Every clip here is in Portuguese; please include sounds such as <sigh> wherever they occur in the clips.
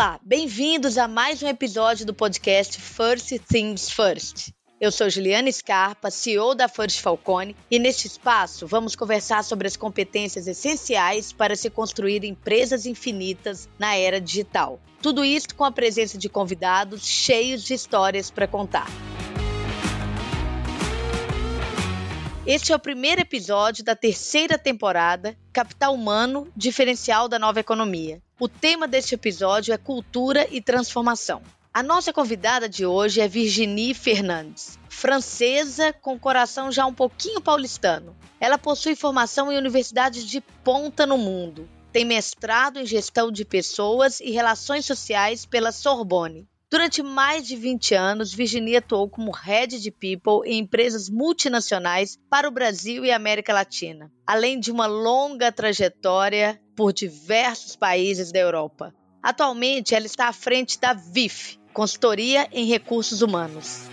Olá, bem-vindos a mais um episódio do podcast First Things First. Eu sou Juliana Scarpa, CEO da First Falcone, e neste espaço vamos conversar sobre as competências essenciais para se construir empresas infinitas na era digital. Tudo isso com a presença de convidados cheios de histórias para contar. Este é o primeiro episódio da terceira temporada Capital Humano Diferencial da Nova Economia. O tema deste episódio é Cultura e Transformação. A nossa convidada de hoje é Virginie Fernandes, francesa com coração já um pouquinho paulistano. Ela possui formação em universidades de ponta no mundo. Tem mestrado em gestão de pessoas e relações sociais pela Sorbonne Durante mais de 20 anos, Virginia atuou como head de people em empresas multinacionais para o Brasil e América Latina, além de uma longa trajetória por diversos países da Europa. Atualmente, ela está à frente da VIF, Consultoria em Recursos Humanos.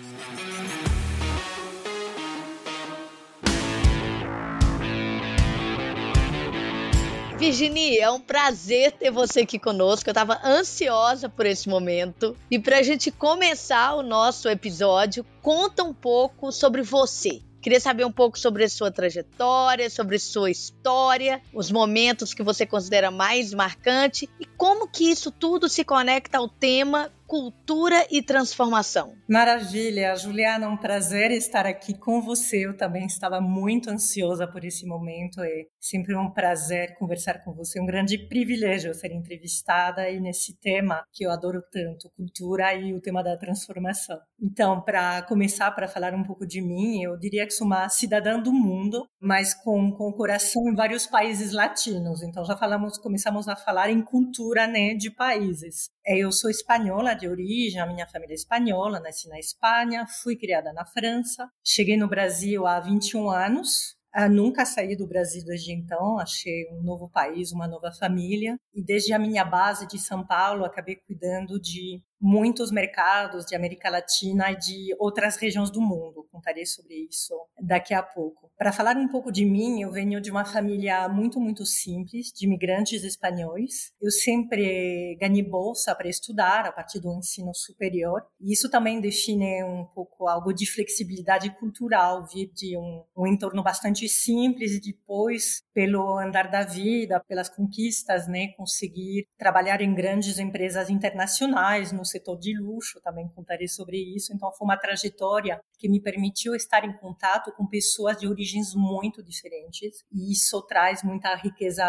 Virginie, é um prazer ter você aqui conosco. Eu estava ansiosa por esse momento. E para a gente começar o nosso episódio, conta um pouco sobre você. Queria saber um pouco sobre a sua trajetória, sobre sua história, os momentos que você considera mais marcante e como que isso tudo se conecta ao tema cultura e transformação. Maravilha, Juliana, um prazer estar aqui com você. Eu também estava muito ansiosa por esse momento. É sempre um prazer conversar com você, um grande privilégio ser entrevistada e nesse tema que eu adoro tanto, cultura e o tema da transformação. Então, para começar, para falar um pouco de mim, eu diria que sou uma cidadã do mundo, mas com, com coração em vários países latinos. Então, já falamos, começamos a falar em cultura, né, de países. É, eu sou espanhola de origem, a minha família é espanhola, nasci na Espanha, fui criada na França. Cheguei no Brasil há 21 anos, ah, nunca saí do Brasil desde então, achei um novo país, uma nova família. E desde a minha base de São Paulo, acabei cuidando de muitos mercados de América Latina e de outras regiões do mundo. Contarei sobre isso daqui a pouco. Para falar um pouco de mim, eu venho de uma família muito, muito simples, de imigrantes espanhóis. Eu sempre ganhei bolsa para estudar a partir do ensino superior. E isso também define um pouco algo de flexibilidade cultural, vir de um, um entorno bastante simples e depois, pelo andar da vida, pelas conquistas, né, conseguir trabalhar em grandes empresas internacionais, no setor de luxo, também contarei sobre isso. Então, foi uma trajetória que me permitiu estar em contato com pessoas de origens muito diferentes e isso traz muita riqueza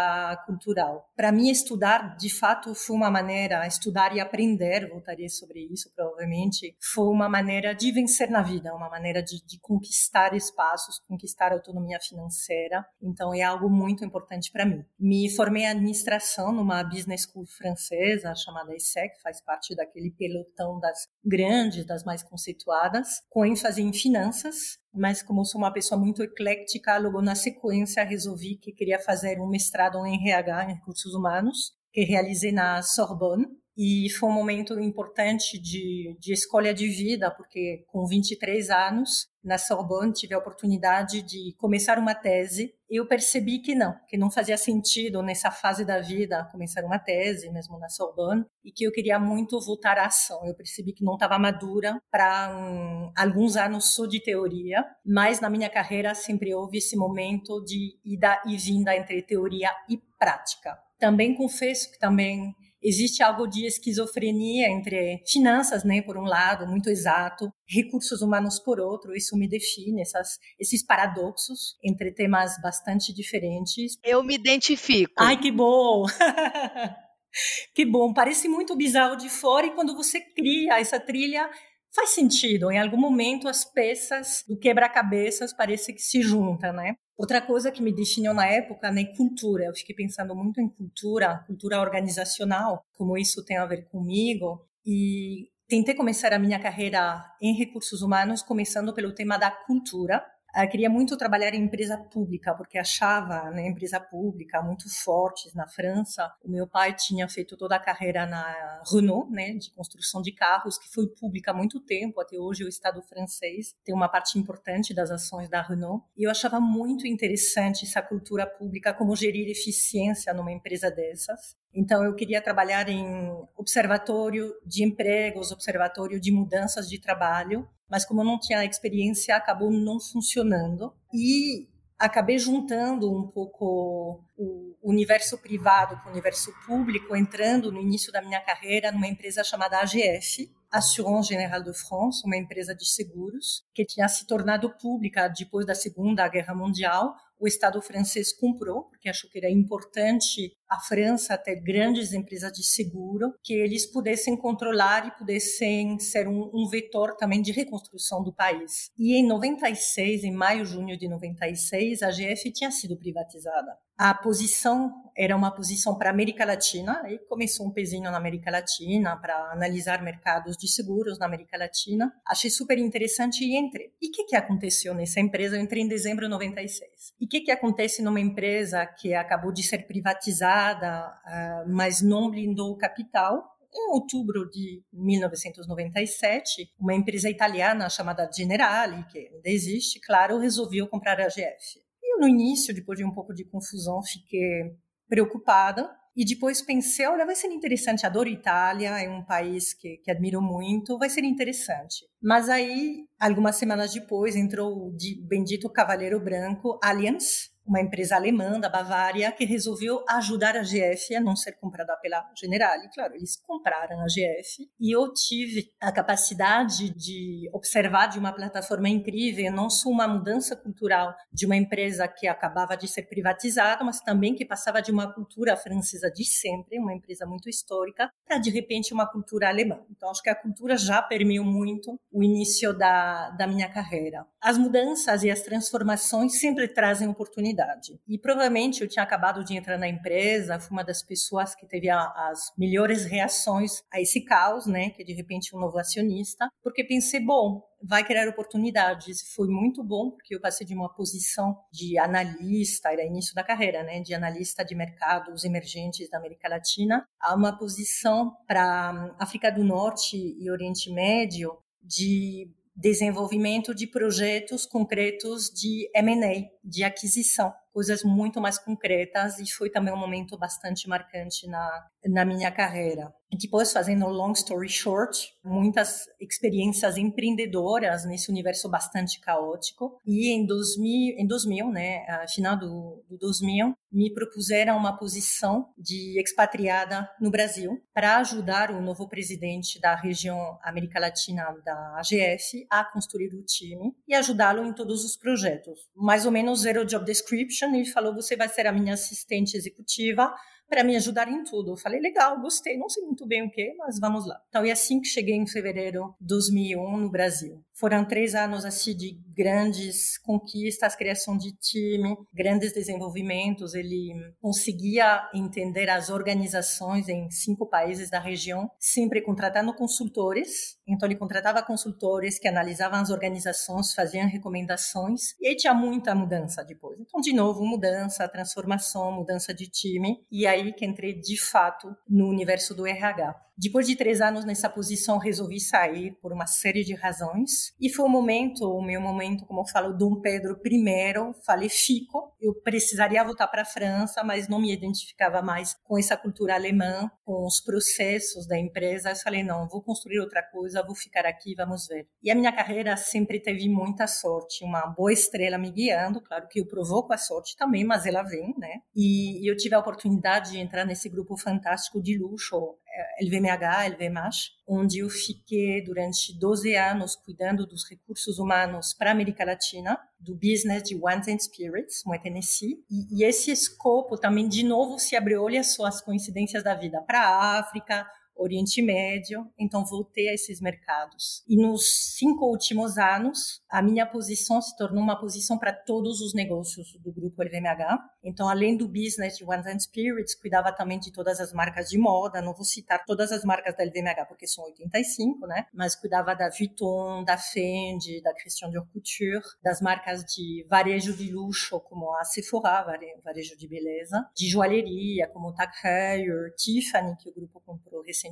cultural. Para mim, estudar, de fato, foi uma maneira, estudar e aprender, voltaria sobre isso provavelmente, foi uma maneira de vencer na vida, uma maneira de, de conquistar espaços, conquistar autonomia financeira. Então, é algo muito importante para mim. Me formei em administração numa business school francesa chamada ESSEC, faz parte daquele aquele pelotão das grandes, das mais conceituadas, com ênfase em finanças, mas como sou uma pessoa muito eclética, logo na sequência resolvi que queria fazer um mestrado em RH, em recursos humanos, que realizei na Sorbonne, e foi um momento importante de, de escolha de vida, porque com 23 anos, na Sorbonne, tive a oportunidade de começar uma tese. Eu percebi que não, que não fazia sentido nessa fase da vida começar uma tese, mesmo na Sorbonne, e que eu queria muito voltar à ação. Eu percebi que não estava madura para um, alguns anos só de teoria, mas na minha carreira sempre houve esse momento de ida e vinda entre teoria e prática. Também confesso que também existe algo de esquizofrenia entre finanças, né, por um lado, muito exato, recursos humanos por outro. Isso me define essas, esses paradoxos entre temas bastante diferentes. Eu me identifico. Ai, que bom! <laughs> que bom! Parece muito bizarro de fora e quando você cria essa trilha faz sentido. Em algum momento as peças do quebra-cabeças parece que se juntam, né? Outra coisa que me definiu na época, né, cultura. Eu fiquei pensando muito em cultura, cultura organizacional, como isso tem a ver comigo. E tentei começar a minha carreira em recursos humanos começando pelo tema da cultura, queria muito trabalhar em empresa pública, porque achava né, empresa pública muito fortes na França. O meu pai tinha feito toda a carreira na Renault, né, de construção de carros, que foi pública há muito tempo. Até hoje o Estado francês tem uma parte importante das ações da Renault. E eu achava muito interessante essa cultura pública, como gerir eficiência numa empresa dessas. Então, eu queria trabalhar em observatório de empregos, observatório de mudanças de trabalho, mas como eu não tinha experiência, acabou não funcionando. E acabei juntando um pouco o universo privado com o universo público, entrando no início da minha carreira numa empresa chamada AGF, Assurance Générale de France, uma empresa de seguros, que tinha se tornado pública depois da Segunda Guerra Mundial. O Estado francês comprou, porque achou que era importante a França ter grandes empresas de seguro, que eles pudessem controlar e pudessem ser um, um, vetor também de reconstrução do país. E em 96, em maio, junho de 96, a GF tinha sido privatizada. A posição era uma posição para a América Latina, e começou um pezinho na América Latina para analisar mercados de seguros na América Latina. Achei super interessante e entrei. E o que, que aconteceu nessa empresa? Eu entrei em dezembro de 96. E o que, que acontece numa empresa que acabou de ser privatizada uh, mas não blindou o capital. Em outubro de 1997, uma empresa italiana chamada Generali, que ainda existe, claro, resolveu comprar a GF. E no início, depois de um pouco de confusão, fiquei preocupada e depois pensei, olha, vai ser interessante, adoro Itália, é um país que, que admiro muito, vai ser interessante. Mas aí, algumas semanas depois, entrou o bendito Cavaleiro Branco Allianz, uma empresa alemã da Bavária que resolveu ajudar a GF a não ser comprada pela Generali. Claro, eles compraram a GF e eu tive a capacidade de observar de uma plataforma incrível não só uma mudança cultural de uma empresa que acabava de ser privatizada, mas também que passava de uma cultura francesa de sempre, uma empresa muito histórica, para de repente uma cultura alemã. Então acho que a cultura já permeou muito o início da, da minha carreira. As mudanças e as transformações sempre trazem oportunidades e provavelmente eu tinha acabado de entrar na empresa, fui uma das pessoas que teve a, as melhores reações a esse caos, né? Que de repente um novo acionista, porque pensei, bom, vai criar oportunidades. Foi muito bom, porque eu passei de uma posição de analista, era início da carreira, né, de analista de mercados emergentes da América Latina, a uma posição para África do Norte e Oriente Médio de desenvolvimento de projetos concretos de M&A, de aquisição, coisas muito mais concretas e foi também um momento bastante marcante na, na minha carreira. Depois, fazendo long story short, muitas experiências empreendedoras nesse universo bastante caótico. E em 2000, em 2000 né, final do, do 2000, me propuseram uma posição de expatriada no Brasil para ajudar o novo presidente da região América Latina da AGF a construir o time e ajudá-lo em todos os projetos. Mais ou menos zero job description. Ele falou: você vai ser a minha assistente executiva para me ajudar em tudo. Eu falei, legal, gostei, não sei muito bem o que, mas vamos lá. Então, e assim que cheguei em fevereiro de 2001 no Brasil. Foram três anos assim de grandes conquistas, criação de time, grandes desenvolvimentos. Ele conseguia entender as organizações em cinco países da região, sempre contratando consultores. Então ele contratava consultores que analisavam as organizações, faziam recomendações e aí tinha muita mudança depois. Então de novo mudança, transformação, mudança de time e aí que entrei de fato no universo do RH. Depois de três anos nessa posição, resolvi sair por uma série de razões. E foi o momento, o meu momento, como eu falo, Dom Pedro I. Falei, fico. Eu precisaria voltar para a França, mas não me identificava mais com essa cultura alemã, com os processos da empresa. Eu falei, não, vou construir outra coisa, vou ficar aqui, vamos ver. E a minha carreira sempre teve muita sorte, uma boa estrela me guiando. Claro que eu provoco a sorte também, mas ela vem, né? E eu tive a oportunidade de entrar nesse grupo fantástico de luxo LVMH, LVMH, onde eu fiquei durante 12 anos cuidando dos recursos humanos para a América Latina, do business de Wines and Spirits, no Tennessee. E, e esse escopo também, de novo, se abriu, olha só as coincidências da vida, para a África, Oriente Médio, então voltei a esses mercados. E nos cinco últimos anos, a minha posição se tornou uma posição para todos os negócios do grupo LVMH. Então, além do business de Wines and Spirits, cuidava também de todas as marcas de moda. Não vou citar todas as marcas da LVMH porque são 85, né? Mas cuidava da Vuitton, da Fendi, da Christian Dior Couture, das marcas de varejo de luxo como a Sephora, varejo de beleza, de joalheria como Tag Heuer, Tiffany que o grupo comprou recentemente.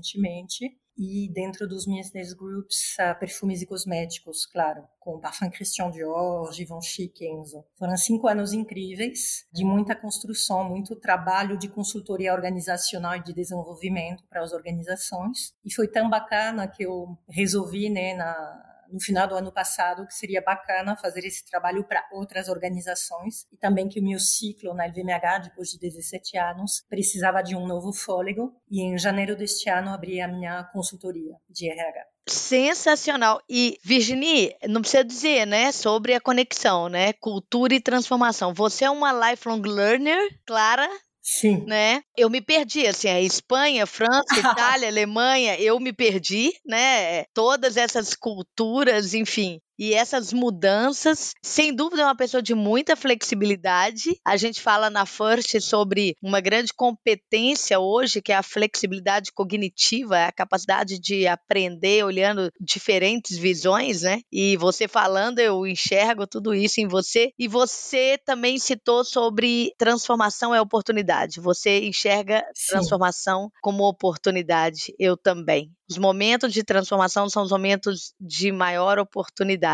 E dentro dos business groups, uh, perfumes e cosméticos, claro, com Parfum Christian Dior, Givenchy, Kenzo. Foram cinco anos incríveis, de muita construção, muito trabalho de consultoria organizacional e de desenvolvimento para as organizações. E foi tão bacana que eu resolvi, né, na no final do ano passado que seria bacana fazer esse trabalho para outras organizações e também que o meu ciclo na LVMH, depois de 17 anos, precisava de um novo fôlego e em janeiro deste ano abri a minha consultoria de RH. Sensacional. E, Virginie, não precisa dizer, né, sobre a conexão, né, cultura e transformação. Você é uma lifelong learner, Clara, Sim. Né? Eu me perdi, assim, a Espanha, França, <laughs> Itália, Alemanha, eu me perdi, né? Todas essas culturas, enfim. E essas mudanças, sem dúvida, é uma pessoa de muita flexibilidade. A gente fala na First sobre uma grande competência hoje, que é a flexibilidade cognitiva, a capacidade de aprender olhando diferentes visões, né? E você falando, eu enxergo tudo isso em você. E você também citou sobre transformação é oportunidade. Você enxerga Sim. transformação como oportunidade. Eu também. Os momentos de transformação são os momentos de maior oportunidade.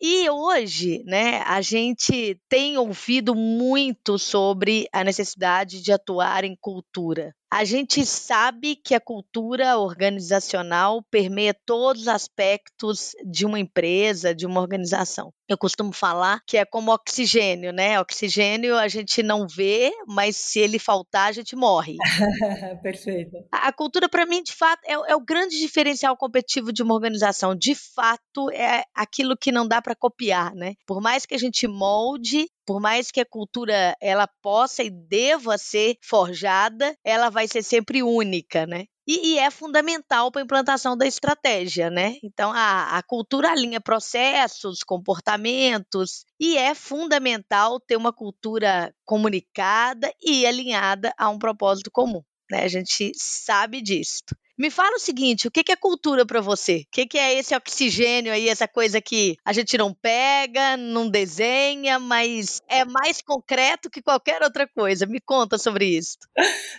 E hoje, né, a gente tem ouvido muito sobre a necessidade de atuar em cultura. A gente sabe que a cultura organizacional permeia todos os aspectos de uma empresa, de uma organização. Eu costumo falar que é como oxigênio, né? Oxigênio a gente não vê, mas se ele faltar, a gente morre. <laughs> Perfeito. A cultura, para mim, de fato, é, é, o grande diferencial competitivo de uma organização. De fato, é aquilo que não dá para copiar, né? Por mais que a gente molde, por mais que a cultura ela possa e deva ser forjada, ela vai ser sempre única, né? E, e, é fundamental para a implantação da estratégia, né? Então, a, a, cultura alinha processos, comportamentos, e é fundamental ter uma cultura comunicada e alinhada a um propósito comum. Né? A gente sabe disso. Me fala o seguinte, o que é cultura para você? O que é esse oxigênio aí, essa coisa que a gente não pega, não desenha, mas é mais concreto que qualquer outra coisa? Me conta sobre isso.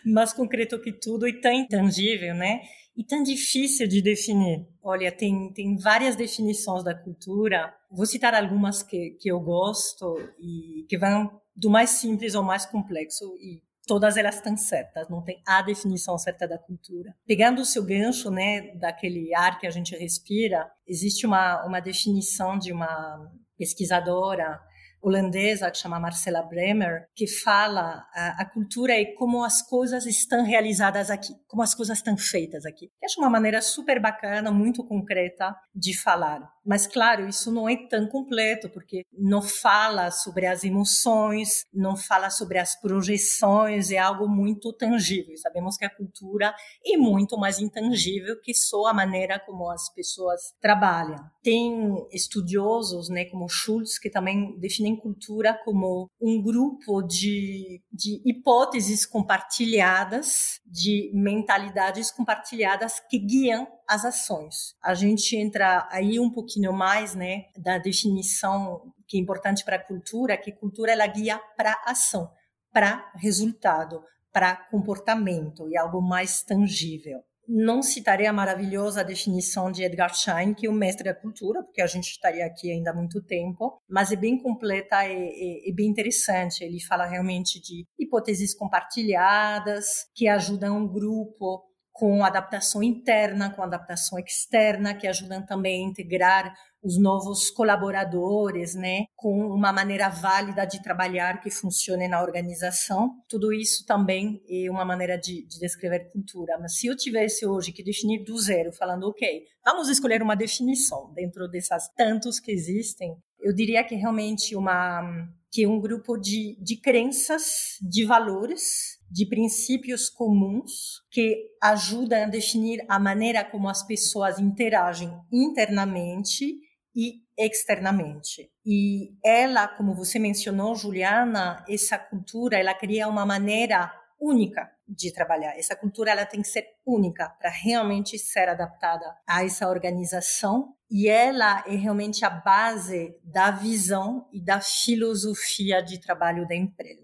mais concreto que tudo e tão intangível, né? E tão difícil de definir. Olha, tem, tem várias definições da cultura. Vou citar algumas que, que eu gosto e que vão do mais simples ao mais complexo e todas elas estão certas, não tem a definição certa da cultura. Pegando o seu gancho, né, daquele ar que a gente respira, existe uma, uma definição de uma pesquisadora holandesa que chama Marcela Bremer, que fala a, a, cultura é como as coisas estão realizadas aqui, como as coisas estão feitas aqui. Eu acho uma maneira super bacana, muito concreta de falar. Mas, claro, isso não é tão completo, porque não fala sobre as emoções, não fala sobre as projeções, é algo muito tangível. Sabemos que a cultura é muito mais intangível que só a maneira como as pessoas trabalham. Tem estudiosos, né, como Schultz, que também definem cultura como um grupo de, de hipóteses compartilhadas, de mentalidades compartilhadas que guiam as ações. A gente entra aí um pouquinho mais, né, da definição que é importante para a cultura, que cultura ela guia para ação, para resultado, para comportamento e algo mais tangível. Não citaria a maravilhosa definição de Edgar Schein, que é o mestre da cultura, porque a gente estaria aqui ainda há muito tempo, mas é bem completa e, e, e bem interessante. Ele fala realmente de hipóteses compartilhadas que ajudam um grupo com adaptação interna, com adaptação externa, que ajudam também a integrar os novos colaboradores, né, com uma maneira válida de trabalhar que funcione na organização. Tudo isso também é uma maneira de, de descrever cultura. Mas se eu tivesse hoje que definir do zero, falando, ok, vamos escolher uma definição dentro dessas tantos que existem, eu diria que realmente uma que é um grupo de, de crenças, de valores de princípios comuns que ajudam a definir a maneira como as pessoas interagem internamente e externamente. E ela, como você mencionou, Juliana, essa cultura, ela cria uma maneira única de trabalhar. Essa cultura ela tem que ser única para realmente ser adaptada a essa organização e ela é realmente a base da visão e da filosofia de trabalho da empresa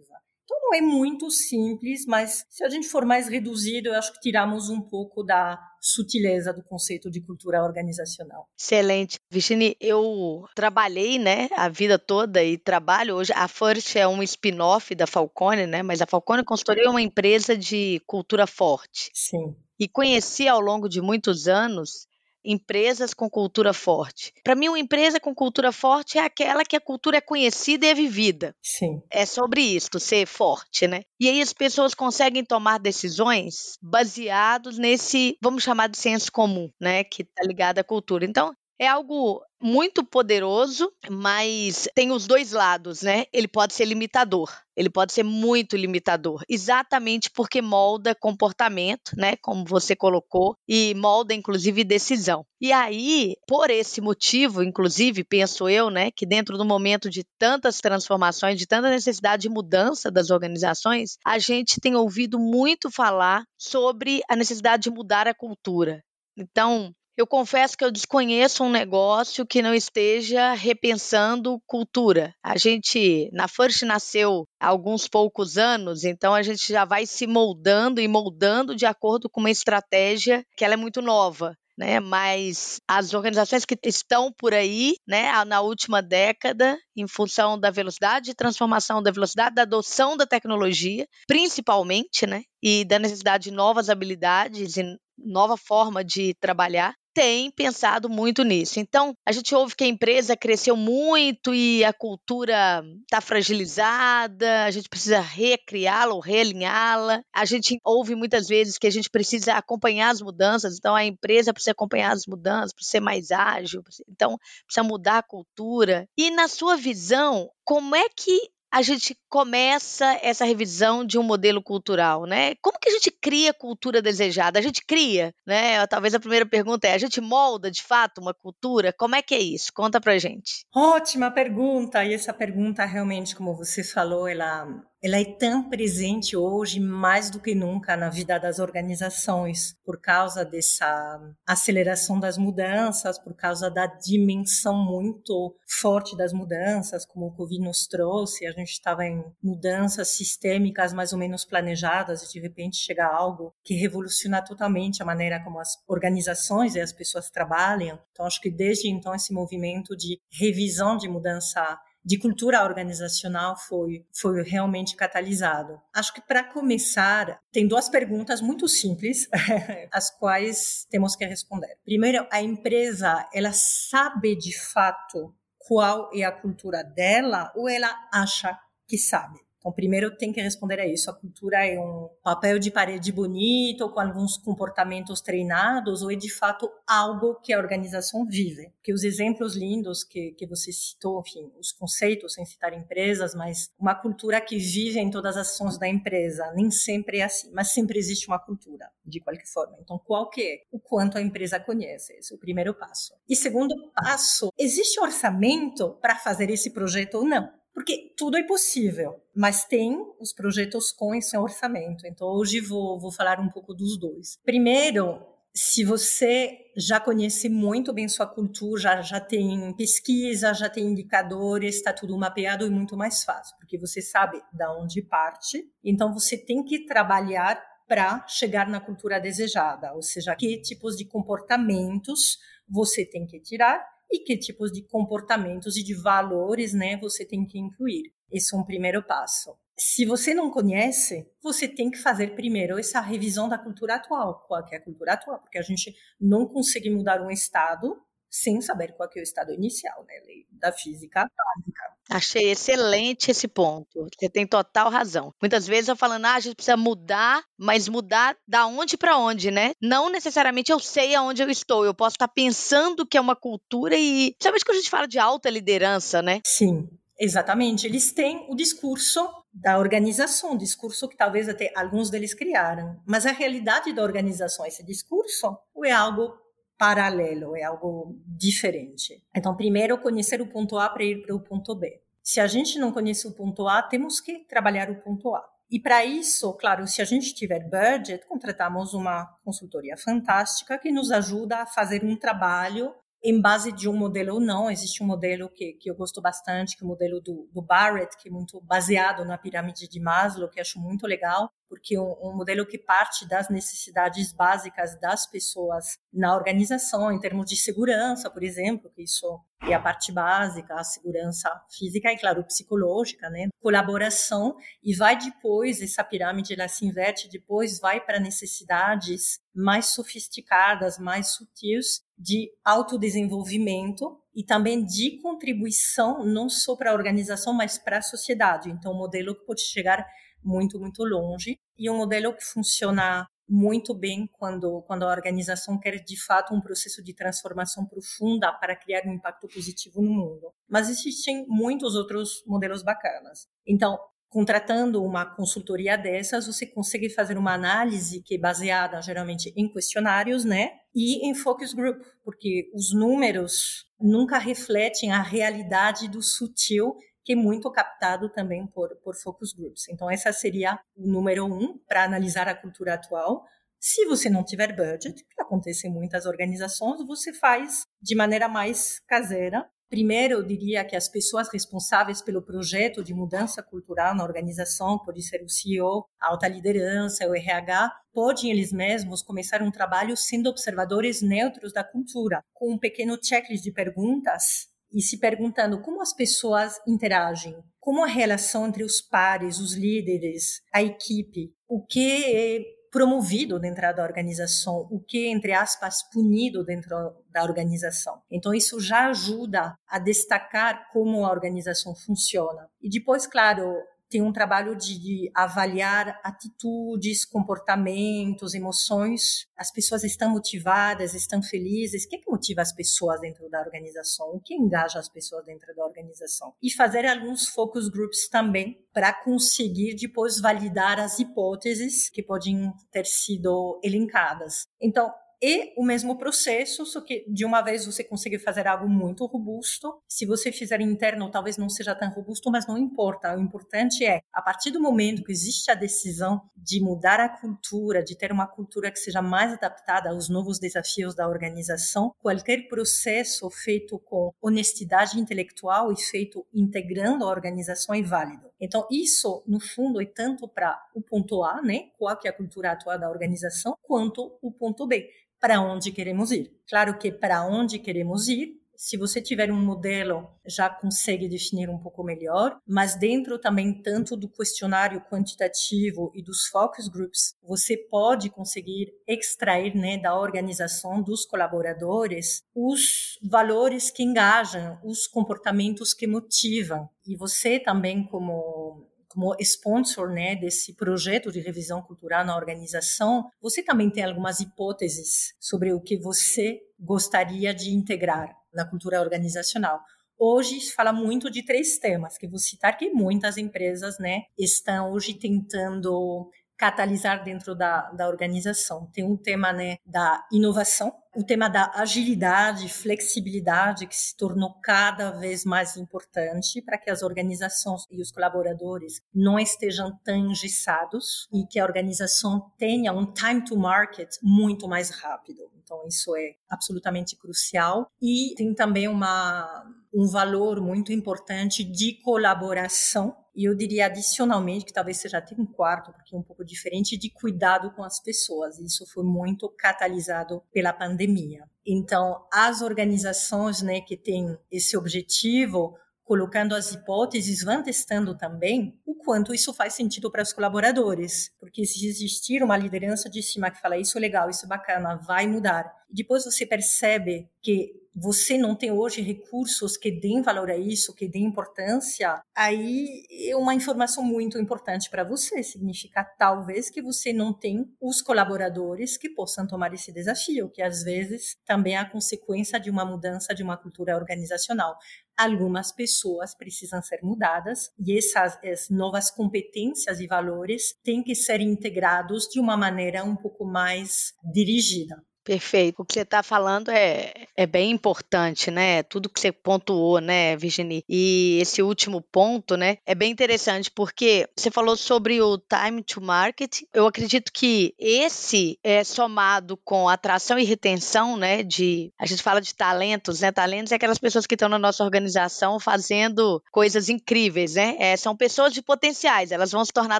não é muito simples, mas se a gente for mais reduzido, eu acho que tiramos um pouco da sutileza do conceito de cultura organizacional. Excelente. Vishini, eu trabalhei, né, a vida toda e trabalho hoje. A First é um spin-off da Falcone, né, mas a Falcone Consultoria é uma empresa de cultura forte. Sim. E conheci ao longo de muitos anos empresas com cultura forte. Para mim, uma empresa com cultura forte é aquela que a cultura é conhecida e é vivida. Sim. É sobre isso, ser forte, né? E aí as pessoas conseguem tomar decisões baseados nesse, vamos chamar de senso comum, né, que está ligado à cultura. Então, é algo muito poderoso, mas tem os dois lados, né? Ele pode ser limitador, ele pode ser muito limitador, exatamente porque molda comportamento, né? Como você colocou, e molda inclusive decisão. E aí, por esse motivo, inclusive, penso eu, né, que dentro do momento de tantas transformações, de tanta necessidade de mudança das organizações, a gente tem ouvido muito falar sobre a necessidade de mudar a cultura. Então, eu confesso que eu desconheço um negócio que não esteja repensando cultura. A gente, na First nasceu há alguns poucos anos, então a gente já vai se moldando e moldando de acordo com uma estratégia que ela é muito nova. Né, mas as organizações que estão por aí, né, na última década, em função da velocidade de transformação, da velocidade da adoção da tecnologia, principalmente, né, e da necessidade de novas habilidades e nova forma de trabalhar, tem pensado muito nisso. Então, a gente ouve que a empresa cresceu muito e a cultura está fragilizada, a gente precisa recriá-la ou realinhá-la. A gente ouve muitas vezes que a gente precisa acompanhar as mudanças, então a empresa precisa acompanhar as mudanças, precisa ser mais ágil, então precisa mudar a cultura. E na sua visão, como é que a gente começa essa revisão de um modelo cultural, né? Como que a gente cria cultura desejada? A gente cria, né? Talvez a primeira pergunta é: a gente molda de fato uma cultura? Como é que é isso? Conta pra gente. Ótima pergunta. E essa pergunta realmente, como você falou, ela ela é tão presente hoje, mais do que nunca, na vida das organizações, por causa dessa aceleração das mudanças, por causa da dimensão muito forte das mudanças, como o Covid nos trouxe. A gente estava em mudanças sistêmicas mais ou menos planejadas e de repente chega algo que revoluciona totalmente a maneira como as organizações e as pessoas trabalham. Então, acho que desde então esse movimento de revisão de mudança de cultura organizacional foi, foi realmente catalisado. Acho que para começar, tem duas perguntas muito simples, <laughs> as quais temos que responder. Primeiro, a empresa, ela sabe de fato qual é a cultura dela ou ela acha que sabe? Então, primeiro tem que responder a isso. A cultura é um papel de parede bonito, com alguns comportamentos treinados, ou é de fato algo que a organização vive? Que os exemplos lindos que, que você citou, enfim, os conceitos, sem citar empresas, mas uma cultura que vive em todas as ações da empresa, nem sempre é assim, mas sempre existe uma cultura, de qualquer forma. Então, qual que é? O quanto a empresa conhece? Esse é o primeiro passo. E segundo passo, existe orçamento para fazer esse projeto ou não? Porque tudo é possível, mas tem os projetos com esse orçamento. Então, hoje vou, vou falar um pouco dos dois. Primeiro, se você já conhece muito bem sua cultura, já, já tem pesquisa, já tem indicadores, está tudo mapeado e muito mais fácil, porque você sabe da onde parte. Então, você tem que trabalhar para chegar na cultura desejada, ou seja, que tipos de comportamentos você tem que tirar e que tipos de comportamentos e de valores, né, você tem que incluir. Esse é um primeiro passo. Se você não conhece, você tem que fazer primeiro essa revisão da cultura atual. Qual é a cultura atual? Porque a gente não consegue mudar um estado sem saber qual é o estado inicial, né? Da física básica. Achei excelente esse ponto. Você tem total razão. Muitas vezes eu falando, ah, a gente precisa mudar, mas mudar da onde para onde, né? Não necessariamente eu sei aonde eu estou. Eu posso estar pensando que é uma cultura e, principalmente quando a gente fala de alta liderança, né? Sim. Exatamente, eles têm o discurso da organização, o discurso que talvez até alguns deles criaram, mas a realidade da organização, esse discurso, é algo paralelo, é algo diferente. Então, primeiro, conhecer o ponto A para ir para o ponto B. Se a gente não conhece o ponto A, temos que trabalhar o ponto A. E para isso, claro, se a gente tiver budget, contratamos uma consultoria fantástica que nos ajuda a fazer um trabalho em base de um modelo ou não. Existe um modelo que, que eu gosto bastante, que é o modelo do, do Barrett, que é muito baseado na pirâmide de Maslow, que acho muito legal, porque um, um modelo que parte das necessidades básicas das pessoas na organização, em termos de segurança, por exemplo, que isso é a parte básica, a segurança física e, claro, psicológica, né? Colaboração, e vai depois, essa pirâmide, ela se inverte, depois vai para necessidades mais sofisticadas, mais sutis de autodesenvolvimento e também de contribuição, não só para a organização, mas para a sociedade. Então, um modelo que pode chegar muito, muito longe e um modelo que funciona muito bem quando, quando a organização quer de fato um processo de transformação profunda para criar um impacto positivo no mundo. Mas existem muitos outros modelos bacanas. Então, contratando uma consultoria dessas, você consegue fazer uma análise que é baseada geralmente em questionários, né? E em focus group, porque os números nunca refletem a realidade do sutil que é muito captado também por, por focus groups. Então, essa seria o número um para analisar a cultura atual. Se você não tiver budget, que acontece em muitas organizações, você faz de maneira mais caseira. Primeiro, eu diria que as pessoas responsáveis pelo projeto de mudança cultural na organização, pode ser o CEO, a alta liderança, o RH, podem eles mesmos começar um trabalho sendo observadores neutros da cultura, com um pequeno checklist de perguntas e se perguntando como as pessoas interagem, como a relação entre os pares, os líderes, a equipe, o que é promovido dentro da organização, o que entre aspas, punido dentro da organização. Então, isso já ajuda a destacar como a organização funciona. E depois, claro, tem um trabalho de, avaliar atitudes, comportamentos, emoções. As pessoas estão motivadas, estão felizes. O que, é que motiva as pessoas dentro da organização? O que engaja as pessoas dentro da organização? E fazer alguns focus groups também para conseguir depois validar as hipóteses que podem ter sido elencadas. Então, e o mesmo processo, só que de uma vez você consegue fazer algo muito robusto. Se você fizer interno, talvez não seja tão robusto, mas não importa. O importante é, a partir do momento que existe a decisão de mudar a cultura, de ter uma cultura que seja mais adaptada aos novos desafios da organização, qualquer processo feito com honestidade intelectual e feito integrando a organização é válido. Então, isso, no fundo, é tanto para o ponto A, né, qual que é a cultura atual da organização, quanto o ponto B para onde queremos ir. Claro que para onde queremos ir, se você tiver um modelo, já consegue definir um pouco melhor, mas dentro também tanto do questionário quantitativo e dos focus groups, você pode conseguir extrair né, da organização dos colaboradores os valores que engajam, os comportamentos que motivam. E você também como como sponsor né, desse projeto de revisão cultural na organização, você também tem algumas hipóteses sobre o que você gostaria de integrar na cultura organizacional. Hoje se fala muito de três temas que vou citar que muitas empresas, né, estão hoje tentando catalisar dentro da, da organização. Tem um tema né, da inovação, o tema da agilidade, flexibilidade, que se tornou cada vez mais importante para que as organizações e os colaboradores não estejam tão engessados e que a organização tenha um time to market muito mais rápido. Então, isso é absolutamente crucial. E tem também uma, um valor muito importante de colaboração e eu diria adicionalmente, que talvez seja até um quarto, porque é um pouco diferente, de cuidado com as pessoas. Isso foi muito catalisado pela pandemia. Então, as organizações né, que têm esse objetivo, colocando as hipóteses, vão testando também o quanto isso faz sentido para os colaboradores. Porque se existir uma liderança de cima que fala isso é legal, isso é bacana, vai mudar. Depois você percebe que você não tem hoje recursos que deem valor a isso, que deem importância, aí é uma informação muito importante para você. Significa talvez que você não tem os colaboradores que possam tomar esse desafio, que às vezes também é a consequência de uma mudança de uma cultura organizacional. Algumas pessoas precisam ser mudadas e essas, essas novas competências e valores têm que ser integrados de uma maneira um pouco mais dirigida. Perfeito. O que você está falando é, é bem importante, né? Tudo que você pontuou, né, Virginie? E esse último ponto, né, é bem interessante porque você falou sobre o time to market. Eu acredito que esse é somado com atração e retenção, né, de a gente fala de talentos, né? Talentos é aquelas pessoas que estão na nossa organização fazendo coisas incríveis, né? É, são pessoas de potenciais, elas vão se tornar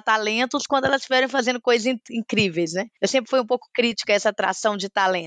talentos quando elas estiverem fazendo coisas incríveis, né? Eu sempre fui um pouco crítica a essa atração de talentos.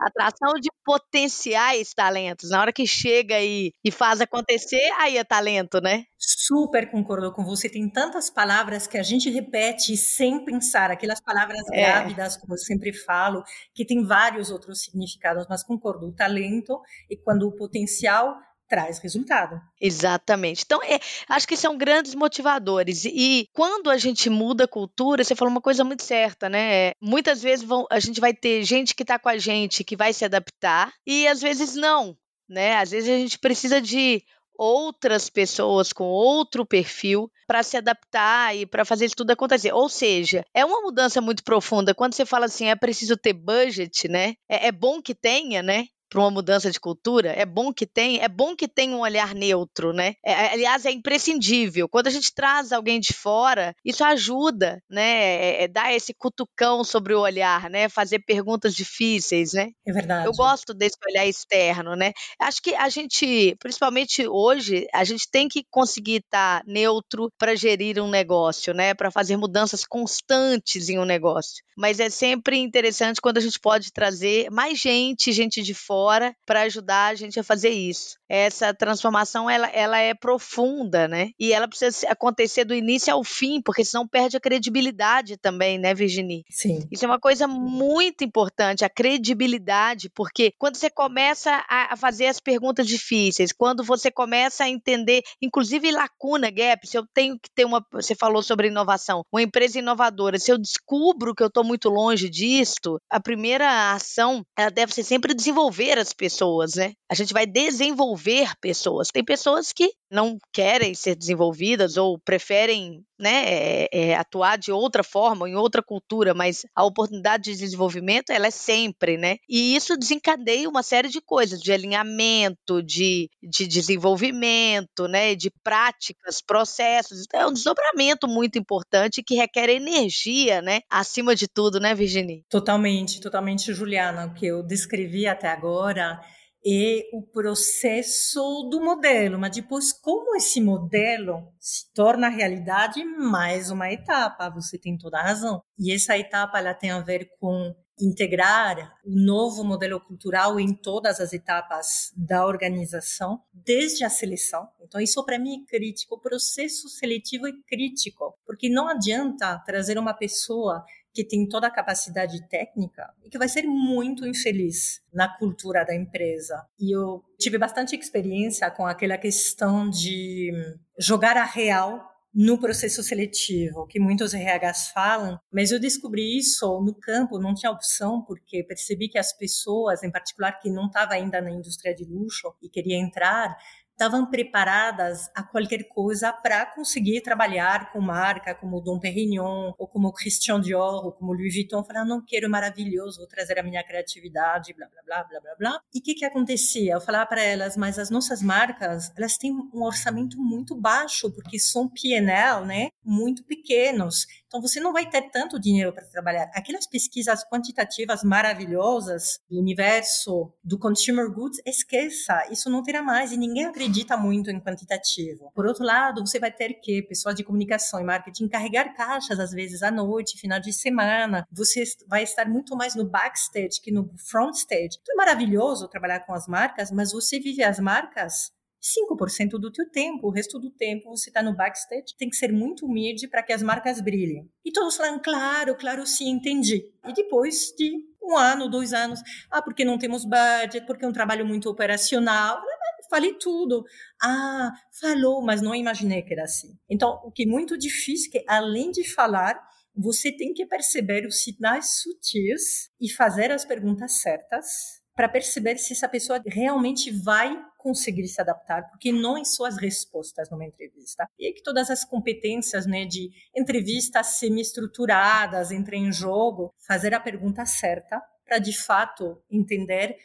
A atração de potenciais talentos. Na hora que chega e, e faz acontecer, aí é talento, né? Super concordo com você. Tem tantas palavras que a gente repete sem pensar, aquelas palavras é. grávidas, como eu sempre falo, que tem vários outros significados, mas concordo. O talento e quando o potencial traz resultado. Exatamente. Então, é, acho que são grandes motivadores. E quando a gente muda a cultura, você falou uma coisa muito certa, né? Muitas vezes vão, a gente vai ter gente que está com a gente que vai se adaptar e às vezes não, né? Às vezes a gente precisa de outras pessoas com outro perfil para se adaptar e para fazer isso tudo acontecer. Ou seja, é uma mudança muito profunda. Quando você fala assim, é preciso ter budget, né? É, é bom que tenha, né? Para uma mudança de cultura, é bom que tem, é bom que tenha um olhar neutro, né? É, aliás, é imprescindível. Quando a gente traz alguém de fora, isso ajuda, né? É, é dar esse cutucão sobre o olhar, né? Fazer perguntas difíceis, né? É verdade. Eu gosto desse olhar externo, né? Acho que a gente, principalmente hoje, a gente tem que conseguir estar neutro para gerir um negócio, né? Para fazer mudanças constantes em um negócio. Mas é sempre interessante quando a gente pode trazer mais gente, gente de fora para ajudar a gente a fazer isso. Essa transformação ela, ela é profunda, né? E ela precisa acontecer do início ao fim, porque senão perde a credibilidade também, né, Virginie? Sim. Isso é uma coisa muito importante, a credibilidade, porque quando você começa a, fazer as perguntas difíceis, quando você começa a entender, inclusive lacuna, gap, se eu tenho que ter uma, você falou sobre inovação, uma empresa inovadora, se eu descubro que eu estou muito longe disto, a primeira ação ela deve ser sempre desenvolver as pessoas, né? A gente vai desenvolver pessoas. Tem pessoas que não querem ser desenvolvidas ou preferem né, é, é, atuar de outra forma, em outra cultura, mas a oportunidade de desenvolvimento ela é sempre, né? E isso desencadeia uma série de coisas, de alinhamento, de, de desenvolvimento, né, de práticas, processos. Então, é um desdobramento muito importante que requer energia, né, acima de tudo, né, Virginie? Totalmente, totalmente, Juliana. O que eu descrevi até agora e o processo do modelo, mas depois como esse modelo se torna realidade, mais uma etapa, você tem toda a razão. E essa etapa ela tem a ver com integrar o novo modelo cultural em todas as etapas da organização, desde a seleção. Então, isso para mim é crítico. O processo seletivo é crítico, porque não adianta trazer uma pessoa que tem toda a capacidade técnica e que vai ser muito infeliz na cultura da empresa. E eu tive bastante experiência com aquela questão de jogar a real no processo seletivo, que muitos RHs falam, mas eu descobri isso no campo, não tinha opção, porque percebi que as pessoas, em particular que não estavam ainda na indústria de luxo e queria entrar, estavam preparadas a qualquer coisa para conseguir trabalhar com marca como Dom Perignon, ou como Christian Dior, ou como Louis Vuitton, falar, não quero maravilhoso, vou trazer a minha criatividade, blá, blá, blá, blá, blá, blá. E o que que acontecia? Eu falava para elas, mas as nossas marcas, elas têm um orçamento muito baixo, porque são P&L, né, muito pequenos. Então, você não vai ter tanto dinheiro para trabalhar. Aquelas pesquisas quantitativas maravilhosas do universo do consumer goods, esqueça, isso não terá mais e ninguém acredita muito em quantitativo. Por outro lado, você vai ter que, pessoas de comunicação e marketing, carregar caixas às vezes à noite, final de semana. Você vai estar muito mais no backstage que no front stage. Então, é maravilhoso trabalhar com as marcas, mas você vive as marcas 5% do teu tempo, o resto do tempo você está no backstage, tem que ser muito humilde para que as marcas brilhem. E todos falam, claro, claro, sim, entendi. E depois de um ano, dois anos, ah, porque não temos budget, porque é um trabalho muito operacional, falei tudo. Ah, falou, mas não imaginei que era assim. Então, o que é muito difícil é que, além de falar, você tem que perceber os sinais sutis e fazer as perguntas certas para perceber se essa pessoa realmente vai conseguir se adaptar, porque não são as respostas numa entrevista. E é que todas as competências né, de entrevistas semi-estruturadas entrem em jogo, fazer a pergunta certa, para de fato entender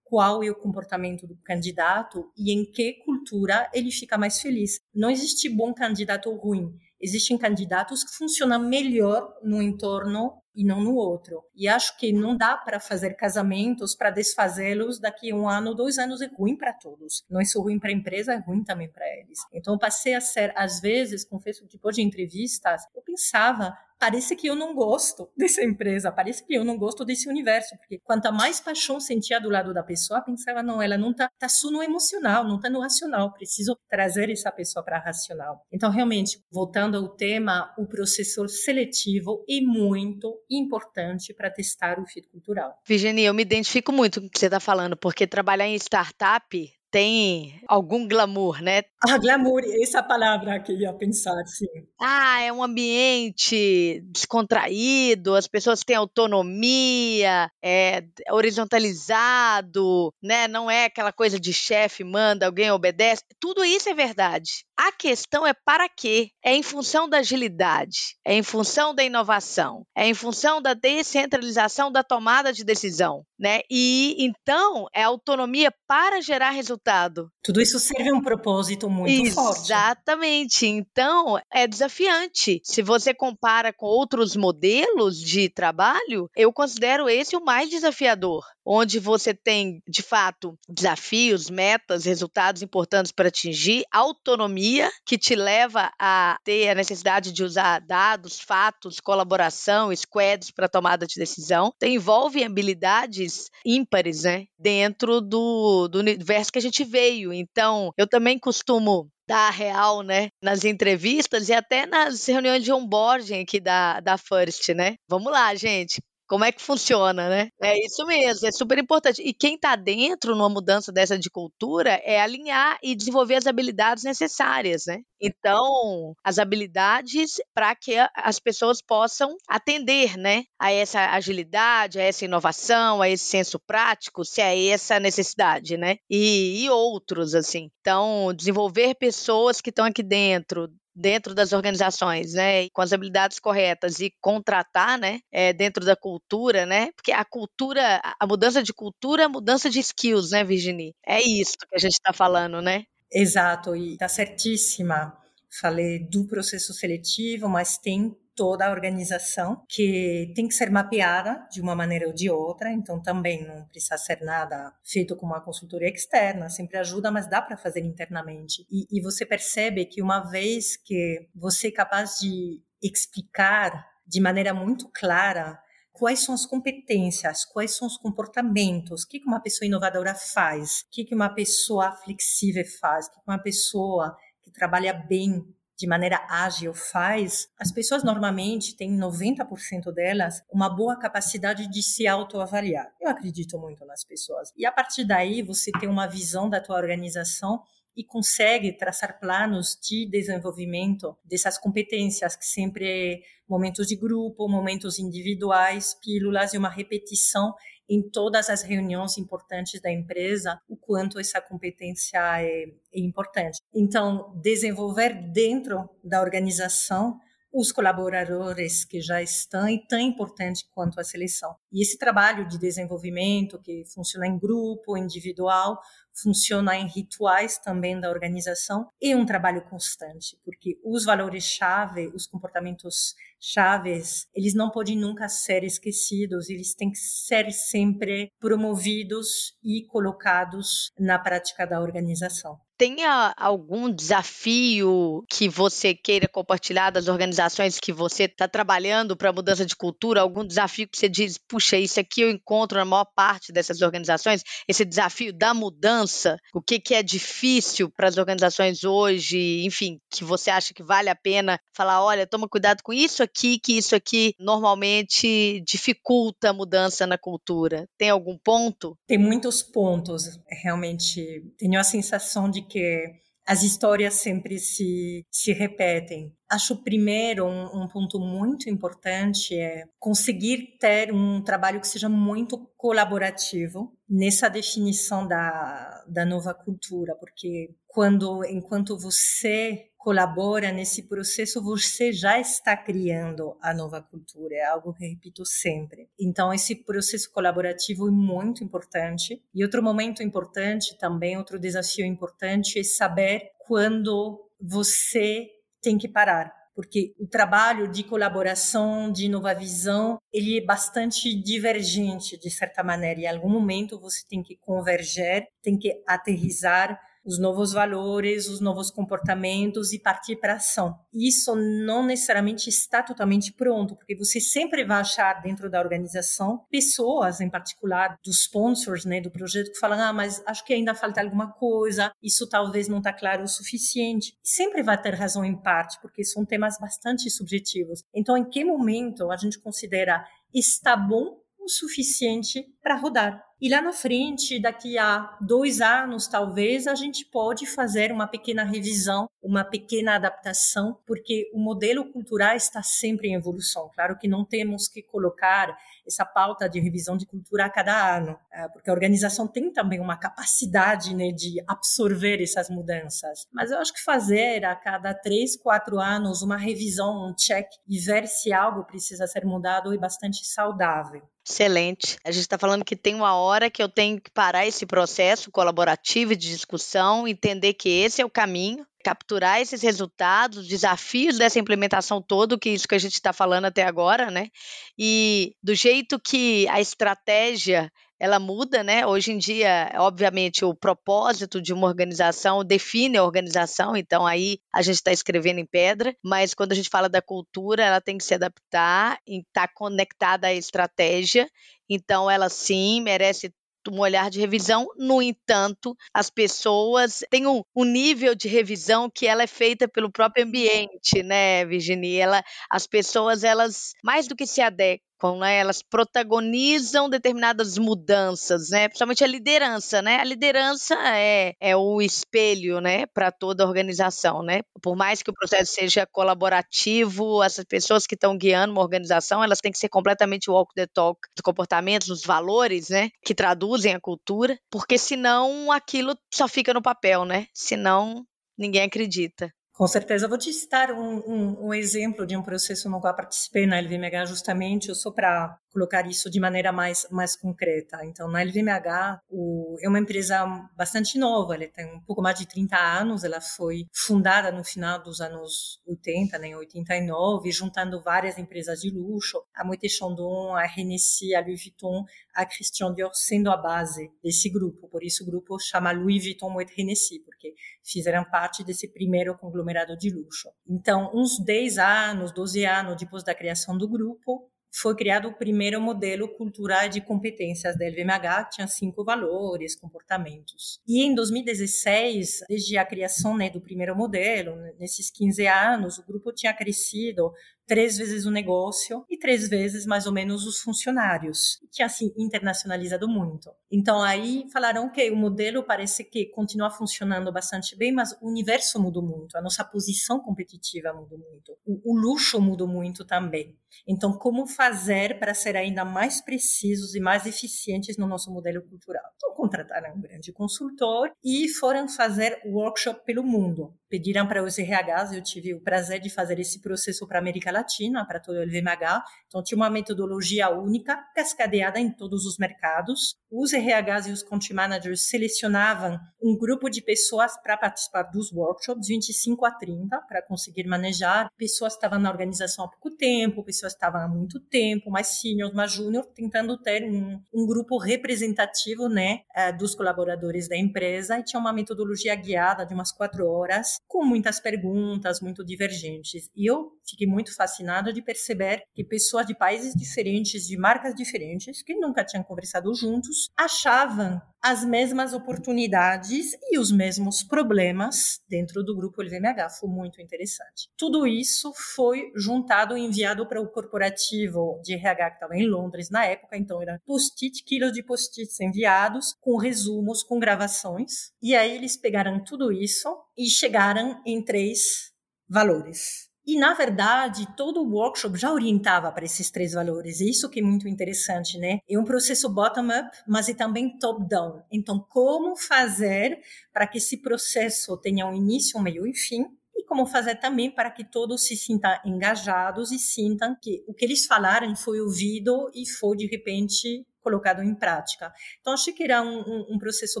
qual é o comportamento do candidato e em que cultura ele fica mais feliz. Não existe bom candidato ou ruim. Existem candidatos que funcionam melhor no entorno e não no outro. E acho que não dá para fazer casamentos para desfazê-los daqui a um ano, dois anos. É ruim para todos. Não é só ruim para a empresa, é ruim também para eles. Então, passei a ser, às vezes, confesso, depois de entrevistas, eu pensava, parece que eu não gosto <laughs> dessa empresa, parece que eu não gosto desse universo, porque quanto mais paixão sentia do lado da pessoa, pensava, não, ela não está tá só no emocional, não está no racional, preciso trazer essa pessoa para racional. Então, realmente, voltando ao tema, o processo seletivo é muito importante para testar o fit cultural. Virginia, eu me identifico muito com o que você está falando, porque trabalhar em startup tem algum glamour, né? Ah, glamour, essa palavra que eu ia pensar, sim. Ah, é um ambiente descontraído, as pessoas têm autonomia, é horizontalizado, né? Não é aquela coisa de chefe manda, alguém obedece. Tudo isso é verdade. A questão é para quê? É em função da agilidade, é em função da inovação, é em função da descentralização da tomada de decisão, né? E então é autonomia para gerar resultado. Tudo isso serve um propósito muito Exatamente. forte. Exatamente. Então é desafiante. Se você compara com outros modelos de trabalho, eu considero esse o mais desafiador, onde você tem de fato desafios, metas, resultados importantes para atingir, autonomia que te leva a ter a necessidade de usar dados, fatos, colaboração, squads para tomada de decisão. Então, envolve habilidades ímpares, né? Dentro do, do universo que a gente veio. Então, eu também costumo dar real, né, nas entrevistas e até nas reuniões de onboarding aqui da, da First, né? Vamos lá, gente. Como é que funciona, né? É isso mesmo, é super importante. E quem está dentro numa mudança dessa de cultura é alinhar e desenvolver as habilidades necessárias, né? Então, as habilidades para que as pessoas possam atender, né, a essa agilidade, a essa inovação, a esse senso prático, se é essa necessidade, né? E, e outros, assim. Então, desenvolver pessoas que estão aqui dentro, dentro das organizações, né, com as habilidades corretas e contratar, né, é, dentro da cultura, né, porque a cultura, a mudança de cultura, é a mudança de skills, né, Virginie? É isso que a gente está falando, né? Exato, e está certíssima. Falei do processo seletivo, mas tem toda a organização que tem que ser mapeada de uma maneira ou de outra, então também não precisa ser nada feito com uma consultoria externa, sempre ajuda, mas dá para fazer internamente. E, e você percebe que uma vez que você é capaz de explicar de maneira muito clara quais são as competências, quais são os comportamentos, o que uma pessoa inovadora faz, o que uma pessoa flexível faz, o que uma pessoa que trabalha bem de maneira ágil faz, as pessoas normalmente têm 90% delas uma boa capacidade de se autoavaliar. Eu acredito muito nas pessoas. E a partir daí você tem uma visão da tua organização e consegue traçar planos de desenvolvimento dessas competências que sempre é momentos de grupo, momentos individuais, pílulas e uma repetição em todas as reuniões importantes da empresa o quanto essa competência é, é importante. Então, desenvolver dentro da organização os colaboradores que já estão é tão importante quanto a seleção. E esse trabalho de desenvolvimento que funciona em grupo, individual, funciona em rituais também da organização, é um trabalho constante, porque os valores-chave, os comportamentos chaves, eles não podem nunca ser esquecidos, eles têm que ser sempre promovidos e colocados na prática da organização. Tenha algum desafio que você queira compartilhar das organizações que você está trabalhando para mudança de cultura? Algum desafio que você diz, puxa, isso aqui eu encontro na maior parte dessas organizações? Esse desafio da mudança, o que, que é difícil para as organizações hoje? Enfim, que você acha que vale a pena falar, olha, toma cuidado com isso aqui, que isso aqui normalmente dificulta a mudança na cultura. Tem algum ponto? Tem muitos pontos. Realmente, tenho a sensação de que as histórias sempre se, se repetem. Acho primeiro um, um, ponto muito importante é conseguir ter um trabalho que seja muito colaborativo nessa definição da, da nova cultura, porque quando enquanto você colabora nesse processo, você já está criando a nova cultura. É algo que repito sempre. Então, esse processo colaborativo é muito importante. E outro momento importante também, outro desafio importante é saber quando você tem que parar porque o trabalho de colaboração, de nova visão, ele é bastante divergente de certa maneira. Em algum momento você tem que converger, tem que aterrizar os novos valores, os novos comportamentos e partir para ação. Isso não necessariamente está totalmente pronto, porque você sempre vai achar dentro da organização pessoas, em particular dos sponsors, né, do projeto, que falam: ah, mas acho que ainda falta alguma coisa, isso talvez não está claro o suficiente. Sempre vai ter razão em parte, porque são temas bastante subjetivos. Então, em que momento a gente considera está bom o suficiente para rodar? E lá na frente, daqui a dois anos, talvez, a gente pode fazer uma pequena revisão, uma pequena adaptação, porque o modelo cultural está sempre em evolução. Claro que não temos que colocar essa pauta de revisão de cultura a cada ano, é, porque a organização tem também uma capacidade né, de absorver essas mudanças. Mas eu acho que fazer a cada três, quatro anos uma revisão, um check e ver se algo precisa ser mudado é bastante saudável. Excelente. A gente está falando que tem uma hora que eu tenho que parar esse processo colaborativo de discussão, entender que esse é o caminho, capturar esses resultados, desafios dessa implementação todo, que é isso que a gente está falando até agora, né? E do jeito que a estratégia ela muda, né? Hoje em dia, obviamente, o propósito de uma organização define a organização, então aí a gente está escrevendo em pedra, mas quando a gente fala da cultura, ela tem que se adaptar e estar tá conectada à estratégia, então ela sim merece um olhar de revisão. No entanto, as pessoas têm um, um, nível de revisão que ela é feita pelo próprio ambiente, né, Virginia? Ela, as pessoas, elas mais do que se adequam né? Elas protagonizam determinadas mudanças, né? Principalmente a liderança, né? A liderança é, é o espelho, né, para toda a organização, né? Por mais que o processo seja colaborativo, essas pessoas que estão guiando uma organização, elas têm que ser completamente walk the talk dos comportamentos, dos valores, né, que traduzem a cultura, porque senão aquilo só fica no papel, né? Senão ninguém acredita. Com certeza. Vou te citar um, um, um, exemplo de um processo no qual participei na LVMH, justamente, só para colocar isso de maneira mais, mais concreta. Então, na LVMH, o, é uma empresa bastante nova, ela tem um pouco mais de 30 anos, ela foi fundada no final dos anos 80, né, 89, juntando várias empresas de luxo, a Moët Chandon, a Hennessy, a Louis Vuitton, a Christian Dior sendo a base desse grupo. Por isso o grupo chama Louis Vuitton Moet Hennessy, porque fizeram parte desse primeiro conglomerado de luxo. Então, uns 10 anos, 12 anos depois da criação do grupo, foi criado o primeiro modelo cultural de competências da LVMH, tinha cinco valores, comportamentos. E em 2016, desde a criação né, do primeiro modelo, nesses 15 anos, o grupo tinha crescido três vezes o negócio e três vezes mais ou menos os funcionários. Tinha assim internacionalizado muito. Então aí falaram que o modelo parece que continua funcionando bastante bem, mas o universo mudou muito, a nossa posição competitiva mudou muito, o, o luxo mudou muito também. Então como fazer para ser ainda mais precisos e mais eficientes no nosso modelo cultural? Então contrataram um grande consultor e foram fazer workshop pelo mundo. Pediram para os RHs, eu tive o prazer de fazer esse processo para a América Latina, para todo o LVMH. Então, tinha uma metodologia única, cascadeada em todos os mercados. Os RHs e os country managers selecionavam um grupo de pessoas para participar dos workshops, 25 a 30, para conseguir manejar. Pessoas estavam na organização há pouco tempo, pessoas estavam há muito tempo, mais senior, mais júnior, tentando ter um, um grupo representativo né, eh, dos colaboradores da empresa. E tinha uma metodologia guiada de umas quatro horas, com muitas perguntas, muito divergentes. E eu fiquei muito fascinada de perceber que pessoas de países diferentes, de marcas diferentes, que nunca tinham conversado juntos, achavam as mesmas oportunidades e os mesmos problemas dentro do grupo LVMH. Foi muito interessante. Tudo isso foi juntado e enviado para o corporativo de RH que estava em Londres na época, então era post-it, quilos de post-its enviados, com resumos, com gravações. E aí eles pegaram tudo isso e chegaram em três valores e, na verdade, todo o workshop já orientava para esses três valores. E isso que é muito interessante, né? É um processo bottom-up, mas é também top-down. Então, como fazer para que esse processo tenha um início, um meio e fim? e como fazer também para que todos se sintam engajados e sintam que o que eles falaram foi ouvido e foi de repente colocado em prática. Então, achei que era um, um, um, processo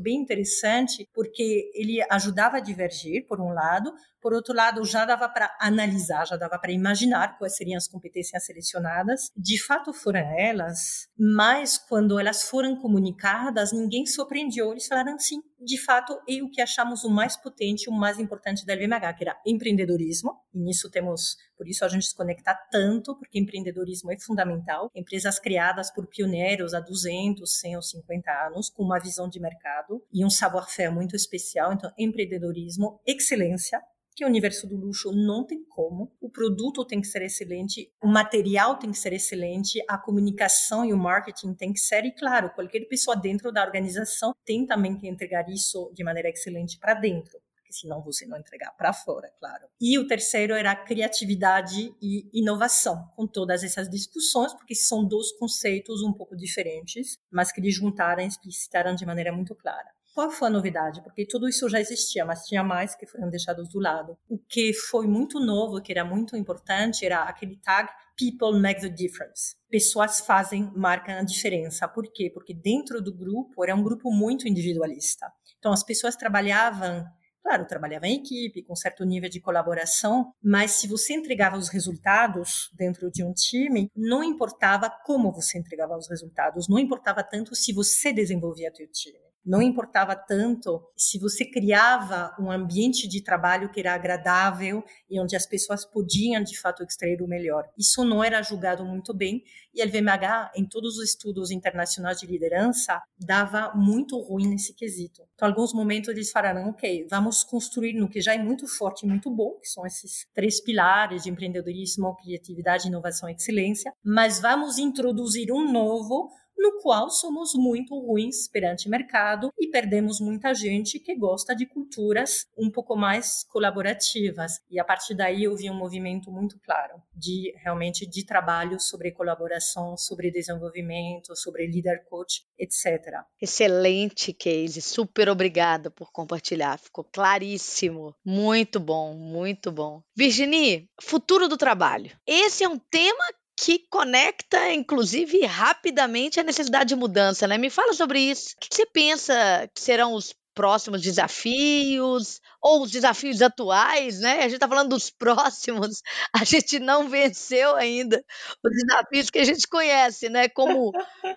bem interessante, porque ele ajudava a divergir, por um lado, por outro lado, já dava para analisar, já dava para imaginar quais seriam as competências selecionadas. De fato, foram elas, mas quando elas foram comunicadas, ninguém surpreendeu. Eles falaram sim, de fato, é o que achamos o mais potente, o mais importante da LVMH, que era empreendedorismo. E nisso temos, por isso a gente se conecta tanto, porque empreendedorismo é fundamental. Empresas criadas por pioneiros há 200, 100 ou 50 anos, com uma visão de mercado e um savoir-faire muito especial. Então, empreendedorismo, excelência, que o universo do luxo não tem como. O produto tem que ser excelente, o material tem que ser excelente, a comunicação e o marketing tem que ser, e claro, qualquer pessoa dentro da organização tem também que entregar isso de maneira excelente para dentro. Senão você não entregar para fora, claro. E o terceiro era criatividade e inovação, com todas essas discussões, porque são dois conceitos um pouco diferentes, mas que eles juntaram e explicitaram de maneira muito clara. Qual foi a novidade? Porque tudo isso já existia, mas tinha mais que foram deixados do lado. O que foi muito novo, que era muito importante, era aquele tag People make the difference. Pessoas fazem, marcam a diferença. Por quê? Porque dentro do grupo era um grupo muito individualista. Então as pessoas trabalhavam Claro, trabalhava em equipe, com certo nível de colaboração, mas se você entregava os resultados dentro de um time, não importava como você entregava os resultados, não importava tanto se você desenvolvia teu time. Não importava tanto se você criava um ambiente de trabalho que era agradável e onde as pessoas podiam de fato extrair o melhor. Isso não era julgado muito bem e a LVMH, em todos os estudos internacionais de liderança, dava muito ruim nesse quesito. Então, alguns momentos eles falaram, ok, vamos construir no que já é muito forte e muito bom, que são esses três pilares de empreendedorismo, criatividade, inovação e excelência, mas vamos introduzir um novo no qual somos muito ruins perante o mercado e perdemos muita gente que gosta de culturas um pouco mais colaborativas. E a partir daí eu vi um movimento muito claro de realmente de trabalho sobre colaboração, sobre desenvolvimento, sobre leader coach, etc. Excelente case, super obrigada por compartilhar, ficou claríssimo. Muito bom, muito bom. Virginie, futuro do trabalho. Esse é um tema que conecta, inclusive, rapidamente a necessidade de mudança, né? Me fala sobre isso. O que você pensa que serão os próximos desafios ou os desafios atuais, né? A gente está falando dos <laughs> próximos, a gente não venceu ainda os desafios que a gente conhece, né? Como,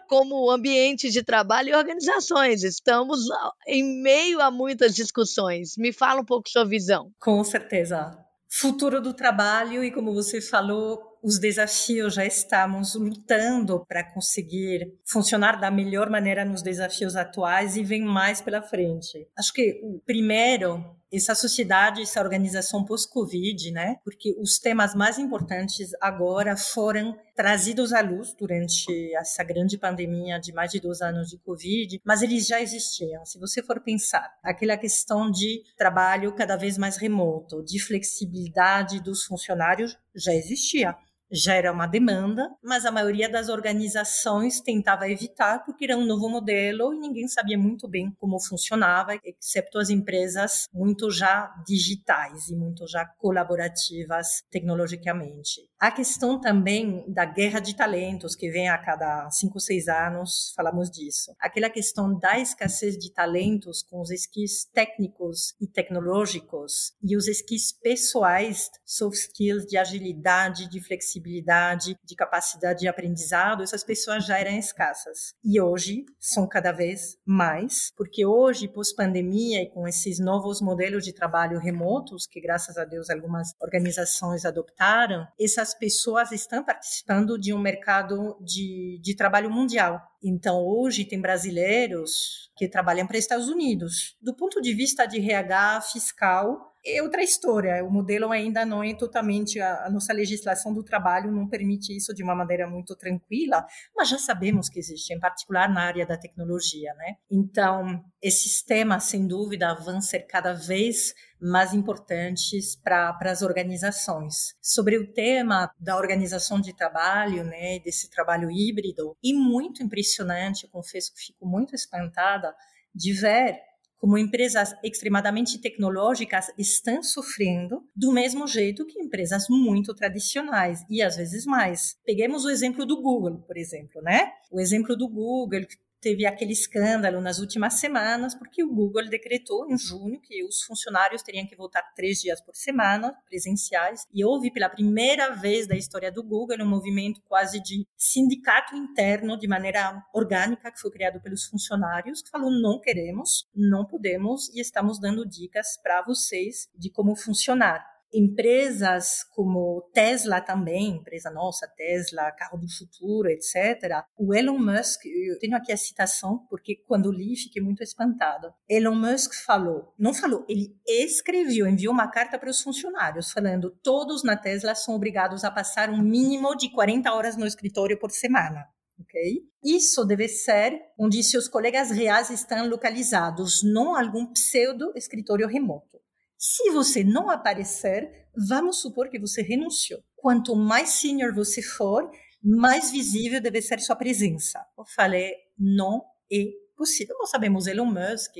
como ambiente de trabalho e organizações. Estamos em meio a muitas discussões. Me fala um pouco sua visão. Com certeza. Futuro do trabalho e como você falou, os desafios, já estamos lutando para conseguir funcionar da melhor maneira nos desafios atuais e vem mais pela frente. Acho que o primeiro essa sociedade, essa organização pós-Covid, né? Porque os temas mais importantes agora foram trazidos à luz durante essa grande pandemia de mais de dois anos de Covid, mas eles já existiam. Se você for pensar, aquela questão de trabalho cada vez mais remoto, de flexibilidade dos funcionários, já existia já era uma demanda, mas a maioria das organizações tentava evitar porque era um novo modelo e ninguém sabia muito bem como funcionava, exceto as empresas muito já digitais e muito já colaborativas tecnologicamente. A questão também da guerra de talentos que vem a cada cinco, seis anos, falamos disso. Aquela questão da escassez de talentos com os skills técnicos e tecnológicos e os skills pessoais, soft skills de agilidade, de flexibilidade de capacidade de aprendizado, essas pessoas já eram escassas. E hoje são cada vez mais, porque hoje, pós-pandemia e com esses novos modelos de trabalho remotos, que graças a Deus algumas organizações adoptaram, essas pessoas estão participando de um mercado de, de trabalho mundial. Então, hoje tem brasileiros que trabalham para os Estados Unidos. Do ponto de vista de RH fiscal, é outra história. O modelo ainda não é totalmente a, a, nossa legislação do trabalho não permite isso de uma maneira muito tranquila, mas já sabemos que existe, em particular na área da tecnologia, né? Então, esses temas, sem dúvida, vão ser cada vez mais importantes para as organizações. Sobre o tema da organização de trabalho, né, desse trabalho híbrido, e muito impressionante, confesso que fico muito espantada de ver como empresas extremadamente tecnológicas estão sofrendo do mesmo jeito que empresas muito tradicionais e às vezes mais. Peguemos o exemplo do Google, por exemplo, né? O exemplo do Google teve aquele escândalo nas últimas semanas, porque o Google decretou em junho que os funcionários teriam que voltar três dias por semana, presenciais, e houve pela primeira vez da história do Google um movimento quase de sindicato interno, de maneira orgânica, que foi criado pelos funcionários, que falou: não queremos, não podemos, e estamos dando dicas para vocês de como funcionar empresas como Tesla também, empresa nossa, Tesla, carro do futuro, etc. O Elon Musk, eu tenho aqui a citação, porque quando li fiquei muito espantada. Elon Musk falou, não falou, ele escreveu, enviou uma carta para os funcionários, falando: todos na Tesla são obrigados a passar um mínimo de 40 horas no escritório por semana. Okay? Isso deve ser onde seus colegas reais estão localizados, não algum pseudo escritório remoto. Se você não aparecer, vamos supor que você renunciou. Quanto mais senior você for, mais visível deve ser sua presença. Eu falei, não é possível. Nós sabemos Elon Musk,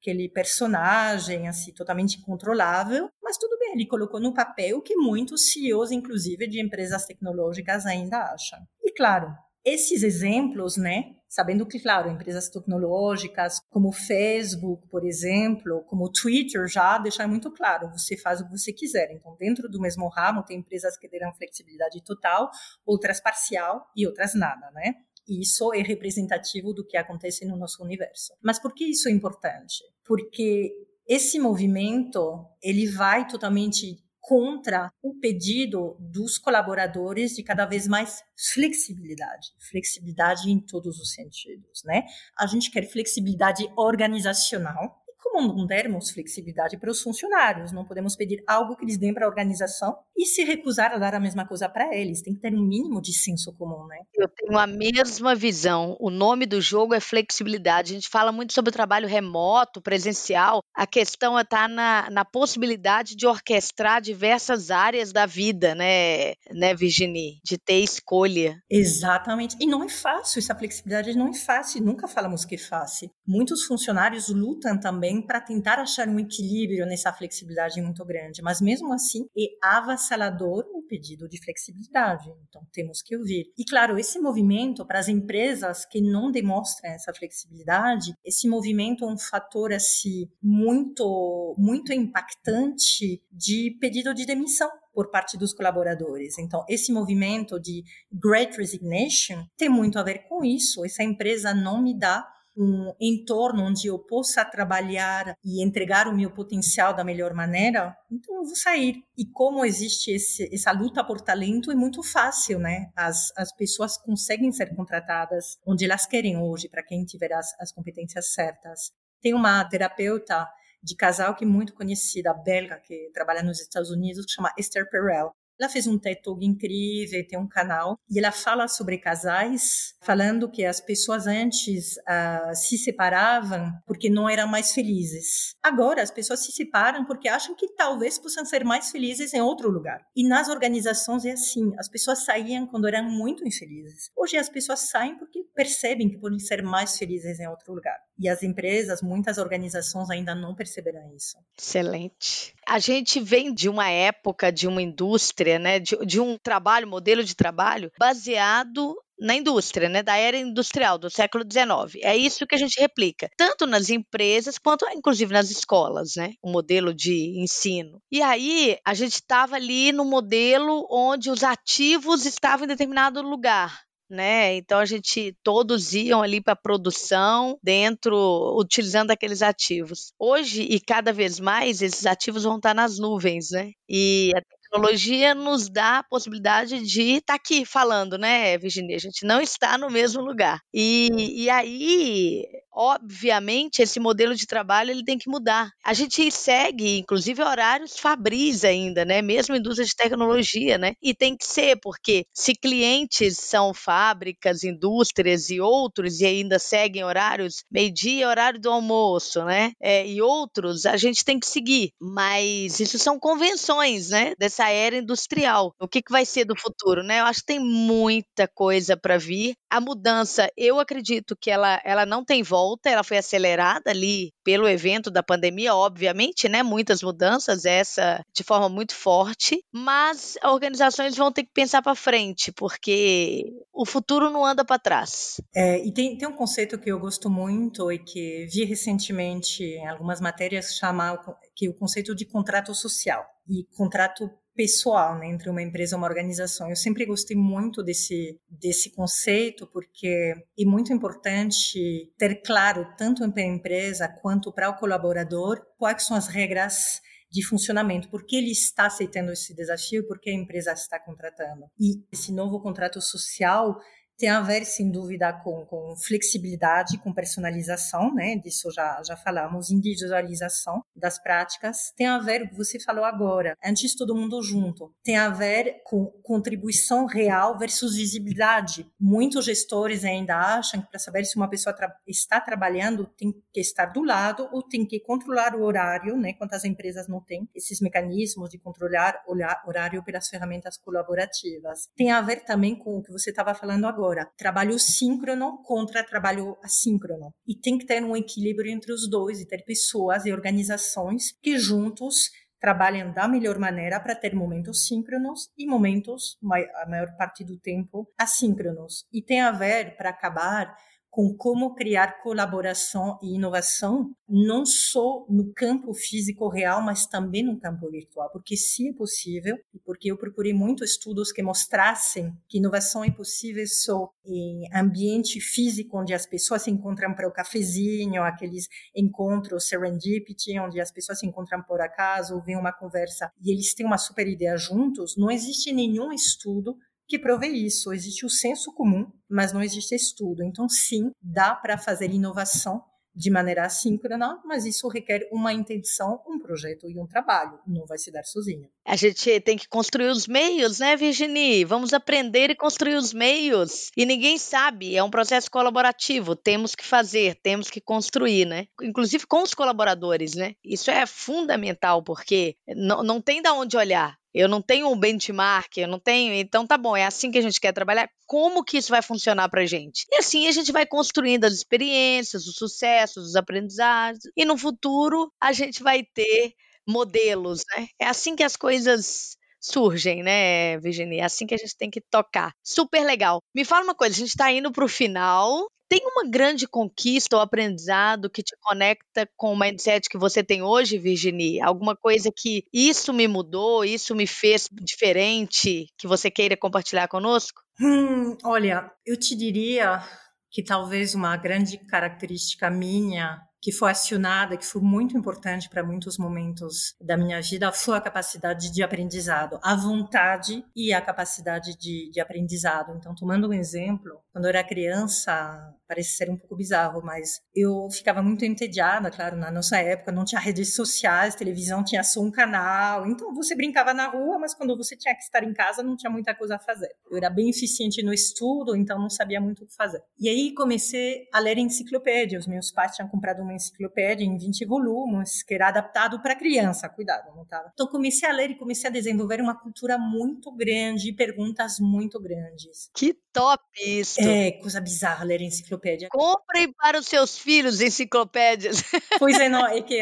aquele personagem assim totalmente incontrolável, mas tudo bem, ele colocou no papel que muitos CEOs, inclusive de empresas tecnológicas, ainda acham. E claro, esses exemplos, né, sabendo que, claro, empresas tecnológicas como Facebook, por exemplo, como Twitter já deixam muito claro, você faz o que você quiser. Então, dentro do mesmo ramo, tem empresas que deram flexibilidade total, outras parcial e outras nada, né? E isso é representativo do que acontece no nosso universo. Mas por que isso é importante? Porque esse movimento, ele vai totalmente contra o pedido dos colaboradores de cada vez mais flexibilidade, flexibilidade em todos os sentidos, né? A gente quer flexibilidade organizacional, como não dermos flexibilidade para os funcionários, não podemos pedir algo que eles deem para a organização e se recusar a dar a mesma coisa para eles. Tem que ter um mínimo de senso comum, né? Eu tenho a mesma visão. O nome do jogo é flexibilidade. A gente fala muito sobre o trabalho remoto, presencial. A questão está na, na possibilidade de orquestrar diversas áreas da vida, né, né, Virginie? De ter escolha. Exatamente. E não é fácil, essa flexibilidade não é fácil. Nunca falamos que é fácil. Muitos funcionários lutam também para tentar achar um equilíbrio nessa flexibilidade muito grande, mas mesmo assim é avassalador o pedido de flexibilidade. Então temos que ouvir. E claro, esse movimento para as empresas que não demonstram essa flexibilidade, esse movimento é um fator assim muito muito impactante de pedido de demissão por parte dos colaboradores. Então, esse movimento de Great Resignation tem muito a ver com isso. Essa empresa não me dá um entorno onde eu possa trabalhar e entregar o meu potencial da melhor maneira, então eu vou sair. E como existe esse, essa luta por talento, é muito fácil, né? As, as pessoas conseguem ser contratadas onde elas querem hoje, para quem tiver as, as competências certas. Tem uma terapeuta de casal que é muito conhecida, belga, que trabalha nos Estados Unidos, que chama Esther Perel. Ela fez um TED Talk incrível, tem um canal, e ela fala sobre casais, falando que as pessoas antes uh, se separavam porque não eram mais felizes. Agora, as pessoas se separam porque acham que talvez possam ser mais felizes em outro lugar. E nas organizações é assim, as pessoas saíam quando eram muito infelizes. Hoje as pessoas saem porque percebem que podem ser mais felizes em outro lugar. E as empresas, muitas organizações ainda não perceberam isso. Excelente. A gente vem de uma época, de uma indústria, né, de, de um trabalho, modelo de trabalho baseado na indústria, né, da era industrial do século XIX. É isso que a gente replica, tanto nas empresas quanto, inclusive, nas escolas, né, o modelo de ensino. E aí a gente estava ali no modelo onde os ativos estavam em determinado lugar né? Então a gente todos iam ali para a produção dentro, utilizando aqueles ativos. Hoje e cada vez mais esses ativos vão estar nas nuvens, né? E a tecnologia nos dá a possibilidade de estar tá aqui falando, né, Virginia? A gente não está no mesmo lugar. E, e aí obviamente esse modelo de trabalho ele tem que mudar. A gente segue, inclusive, horários fabris ainda, né? Mesmo indústria de tecnologia, né? E tem que ser, porque se clientes são fábricas, indústrias e outros, e ainda seguem horários, meio-dia, horário do almoço, né? É, e outros, a gente tem que seguir. Mas isso são convenções, né? Dessa era industrial. O que, que vai ser do futuro, né? Eu acho que tem muita coisa para vir. A mudança, eu acredito que ela, ela não tem volta volta, ela foi acelerada ali pelo evento da pandemia, obviamente, né? Muitas mudanças, essa de forma muito forte, mas organizações vão ter que pensar para frente, porque o futuro não anda para trás. É, e tem, tem um conceito que eu gosto muito e que vi recentemente em algumas matérias chamar que é o conceito de contrato social e contrato pessoal né, entre uma empresa e uma organização. Eu sempre gostei muito desse, desse conceito, porque é muito importante ter claro, tanto para a empresa quanto para o colaborador, quais são as regras de funcionamento, por que ele está aceitando esse desafio, por que a empresa está contratando. E esse novo contrato social tem a ver, sem dúvida, com, com flexibilidade, com personalização, né? Disso já, já falamos, individualização das práticas. Tem a ver, o que você falou agora, antes todo mundo junto. Tem a ver com contribuição real versus visibilidade. Muitos gestores ainda acham que para saber se uma pessoa tra está trabalhando, tem que estar do lado ou tem que controlar o horário, né? Quantas empresas não têm esses mecanismos de controlar o horário pelas ferramentas colaborativas. Tem a ver também com o que você estava falando agora trabalho síncrono contra trabalho assíncrono. E tem que ter um equilíbrio entre os dois e ter pessoas e organizações que juntos trabalham da melhor maneira para ter momentos síncronos e momentos, a maior parte do tempo, assíncronos. E tem a ver, para acabar, com como criar colaboração e inovação, não só no campo físico real, mas também no campo virtual, porque se é possível, porque eu procurei muitos estudos que mostrassem que inovação é possível só em ambiente físico, onde as pessoas se encontram para o cafezinho, aqueles encontros serendipity, onde as pessoas se encontram por acaso, ouvem uma conversa e eles têm uma super ideia juntos, não existe nenhum estudo que provê isso. Existe o senso comum, mas não existe estudo. Então, sim, dá para fazer inovação de maneira assíncrona, mas isso requer uma intenção, um projeto e um trabalho. Não vai se dar sozinho. A gente tem que construir os meios, né, Virginie? Vamos aprender e construir os meios. E ninguém sabe, é um processo colaborativo. Temos que fazer, temos que construir, né? Inclusive com os colaboradores, né? Isso é fundamental, porque não, não tem de onde olhar. Eu não tenho um benchmark, eu não tenho. Então tá bom, é assim que a gente quer trabalhar. Como que isso vai funcionar pra gente? E assim a gente vai construindo as experiências, os sucessos, os aprendizados. E no futuro a gente vai ter modelos, né? É assim que as coisas surgem, né, Virginia? É assim que a gente tem que tocar. Super legal. Me fala uma coisa, a gente está indo para o final tem uma grande conquista ou aprendizado que te conecta com o mindset que você tem hoje, Virginie? Alguma coisa que isso me mudou, isso me fez diferente, que você queira compartilhar conosco? Hum, olha, eu te diria que talvez uma grande característica minha que foi acionada, que foi muito importante para muitos momentos da minha vida, foi a capacidade de aprendizado, a vontade e a capacidade de, de aprendizado. Então, tomando um exemplo, quando eu era criança, parece ser um pouco bizarro, mas eu ficava muito entediada, claro, na nossa época não tinha redes sociais, televisão tinha só um canal, então você brincava na rua, mas quando você tinha que estar em casa não tinha muita coisa a fazer. Eu era bem eficiente no estudo, então não sabia muito o que fazer. E aí comecei a ler enciclopédias. Meus pais tinham comprado uma enciclopédia em 20 volumes, que era adaptado para criança, cuidado, não estava. Então comecei a ler e comecei a desenvolver uma cultura muito grande, perguntas muito grandes. Que top isso! É, coisa bizarra ler enciclopédia. Comprem para os seus filhos enciclopédias. Pois é, não, é <laughs> que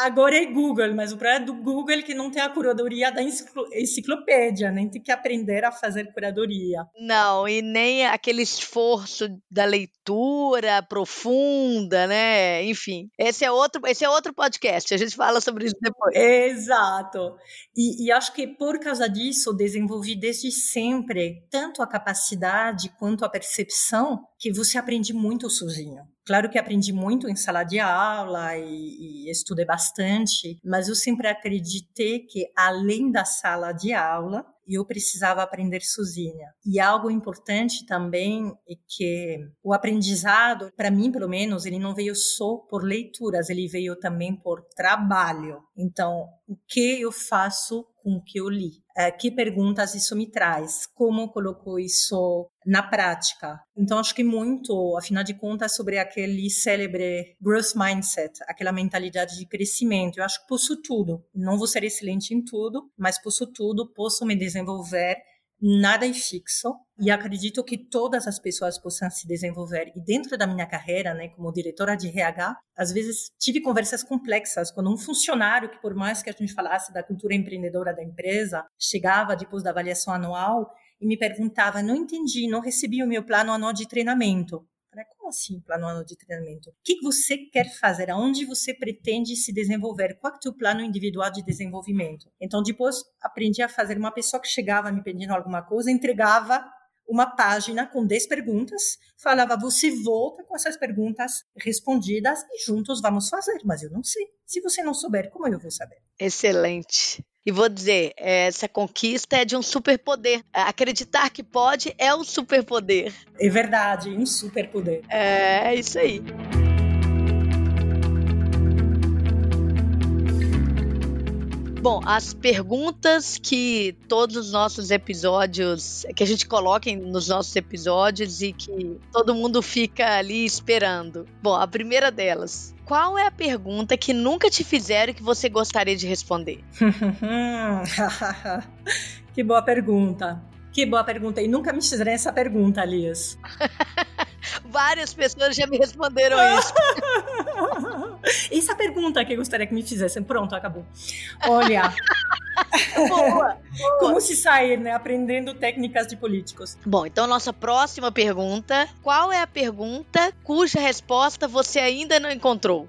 agora é Google, mas o problema é do Google é que não tem a curadoria da enciclopédia, nem tem que aprender a fazer curadoria. Não, e nem aquele esforço da leitura profunda, né? Enfim, esse é outro, esse é outro podcast, a gente fala sobre isso depois. Exato. E, e acho que por causa disso desenvolvi desde sempre tanto a capacidade quanto a percepção que você aprende muito sozinho. Claro que aprendi muito em sala de aula e, e, estudei bastante, mas eu sempre acreditei que além da sala de aula, eu precisava aprender sozinha. E algo importante também é que o aprendizado, para mim pelo menos, ele não veio só por leituras, ele veio também por trabalho. Então, o que eu faço com o que eu li? É, que perguntas isso me traz? Como colocou isso na prática? Então, acho que muito, afinal de contas, sobre aquele célebre growth mindset, aquela mentalidade de crescimento. Eu acho que posso tudo. Não vou ser excelente em tudo, mas posso tudo, posso me desenvolver nada é fixo e acredito que todas as pessoas possam se desenvolver. E dentro da minha carreira, né, como diretora de RH, às vezes tive conversas complexas com um funcionário que, por mais que a gente falasse da cultura empreendedora da empresa, chegava depois da avaliação anual e me perguntava: não entendi, não recebi o meu plano anual de treinamento. Falei, como assim, plano de treinamento? O que você quer fazer? Aonde você pretende se desenvolver? Qual é o teu plano individual de desenvolvimento? Então, depois, aprendi a fazer uma pessoa que chegava me pedindo alguma coisa, entregava uma página com 10 perguntas, falava, você volta com essas perguntas respondidas e juntos vamos fazer, mas eu não sei. Se você não souber, como eu vou saber? Excelente. E vou dizer, essa conquista é de um superpoder. Acreditar que pode é um superpoder. É verdade, um superpoder. É, é isso aí. Bom, as perguntas que todos os nossos episódios, que a gente coloca nos nossos episódios e que todo mundo fica ali esperando. Bom, a primeira delas, qual é a pergunta que nunca te fizeram e que você gostaria de responder? <laughs> que boa pergunta. Que boa pergunta. E nunca me fizeram essa pergunta, Alias. <laughs> Várias pessoas já me responderam isso. <laughs> Essa pergunta que eu gostaria que me fizessem. Pronto, acabou. Olha. Boa, boa. Como se sair, né? Aprendendo técnicas de políticos. Bom, então nossa próxima pergunta. Qual é a pergunta cuja resposta você ainda não encontrou?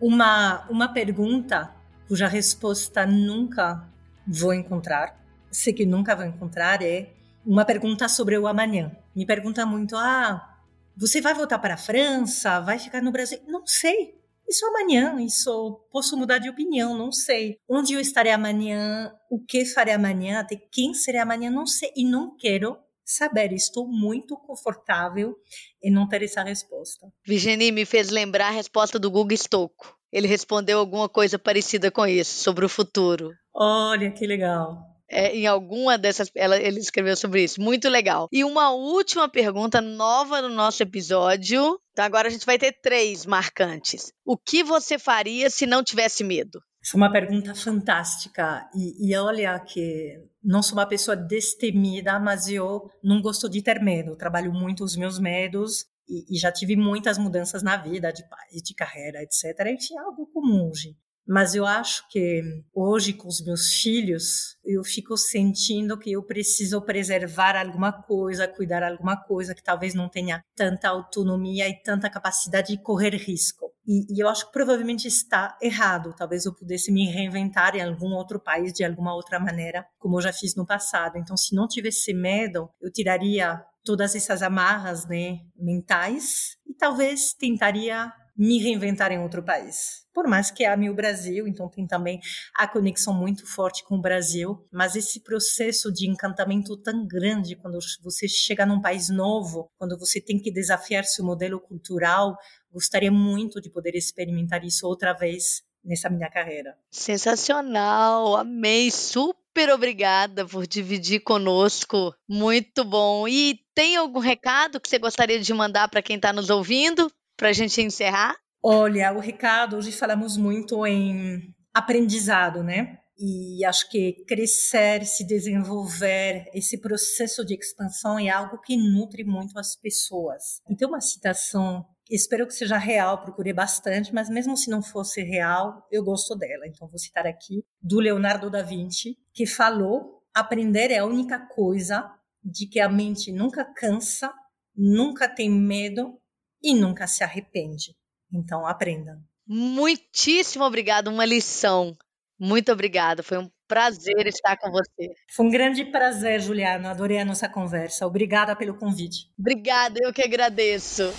Uma, uma pergunta cuja resposta nunca vou encontrar. Sei que nunca vou encontrar é uma pergunta sobre o amanhã. Me pergunta muito: ah, você vai voltar para a França? Vai ficar no Brasil? Não sei. Isso amanhã, isso posso mudar de opinião, não sei. Onde eu estarei amanhã, o que farei amanhã, até quem serei amanhã, não sei. E não quero saber, estou muito confortável em não ter essa resposta. Virginie me fez lembrar a resposta do Google Stocco. Ele respondeu alguma coisa parecida com isso, sobre o futuro. Olha, que legal é, em alguma dessas. Ela, ele escreveu sobre isso. Muito legal. E uma última pergunta nova no nosso episódio. Então agora a gente vai ter três marcantes. O que você faria se não tivesse medo? Foi uma pergunta fantástica. E, e olha que não sou uma pessoa destemida, mas eu não gosto de ter medo. trabalho muito os meus medos e, e, já tive muitas mudanças na vida, de de carreira, etc. Enfim, é algo comum hoje. Mas eu acho que hoje, com os meus filhos, eu fico sentindo que eu preciso preservar alguma coisa, cuidar alguma coisa que talvez não tenha tanta autonomia e tanta capacidade de correr risco. E, e, eu acho que provavelmente está errado. Talvez eu pudesse me reinventar em algum outro país de alguma outra maneira, como eu já fiz no passado. Então, se não tivesse medo, eu tiraria todas essas amarras né, mentais e talvez tentaria me reinventar em outro país. Por mais que ame o Brasil, então tem também a conexão muito forte com o Brasil, mas esse processo de encantamento tão grande quando você chega num país novo, quando você tem que desafiar seu modelo cultural, gostaria muito de poder experimentar isso outra vez nessa minha carreira. Sensacional, amei, super obrigada por dividir conosco, muito bom. E tem algum recado que você gostaria de mandar para quem está nos ouvindo, para a gente encerrar? Olha, o recado, hoje falamos muito em aprendizado, né? E acho que crescer, se desenvolver, esse processo de expansão é algo que nutre muito as pessoas. Então, uma citação, espero que seja real, procurei bastante, mas mesmo se não fosse real, eu gosto dela. Então, vou citar aqui, do Leonardo da Vinci, que falou: aprender é a única coisa de que a mente nunca cansa, nunca tem medo e nunca se arrepende. Então, aprendam. Muitíssimo obrigada, uma lição. Muito obrigada, foi um prazer estar com você. Foi um grande prazer, Juliana. Adorei a nossa conversa. Obrigada pelo convite. Obrigada, eu que agradeço.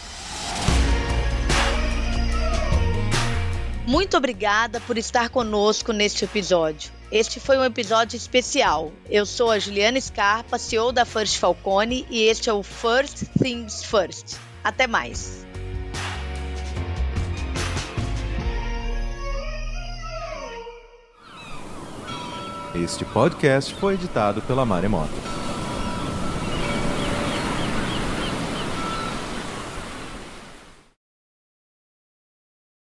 Muito obrigada por estar conosco neste episódio. Este foi um episódio especial. Eu sou a Juliana Scarpa, CEO da First Falcone, e este é o First Things First. Até mais. Este podcast foi editado pela Maremoto.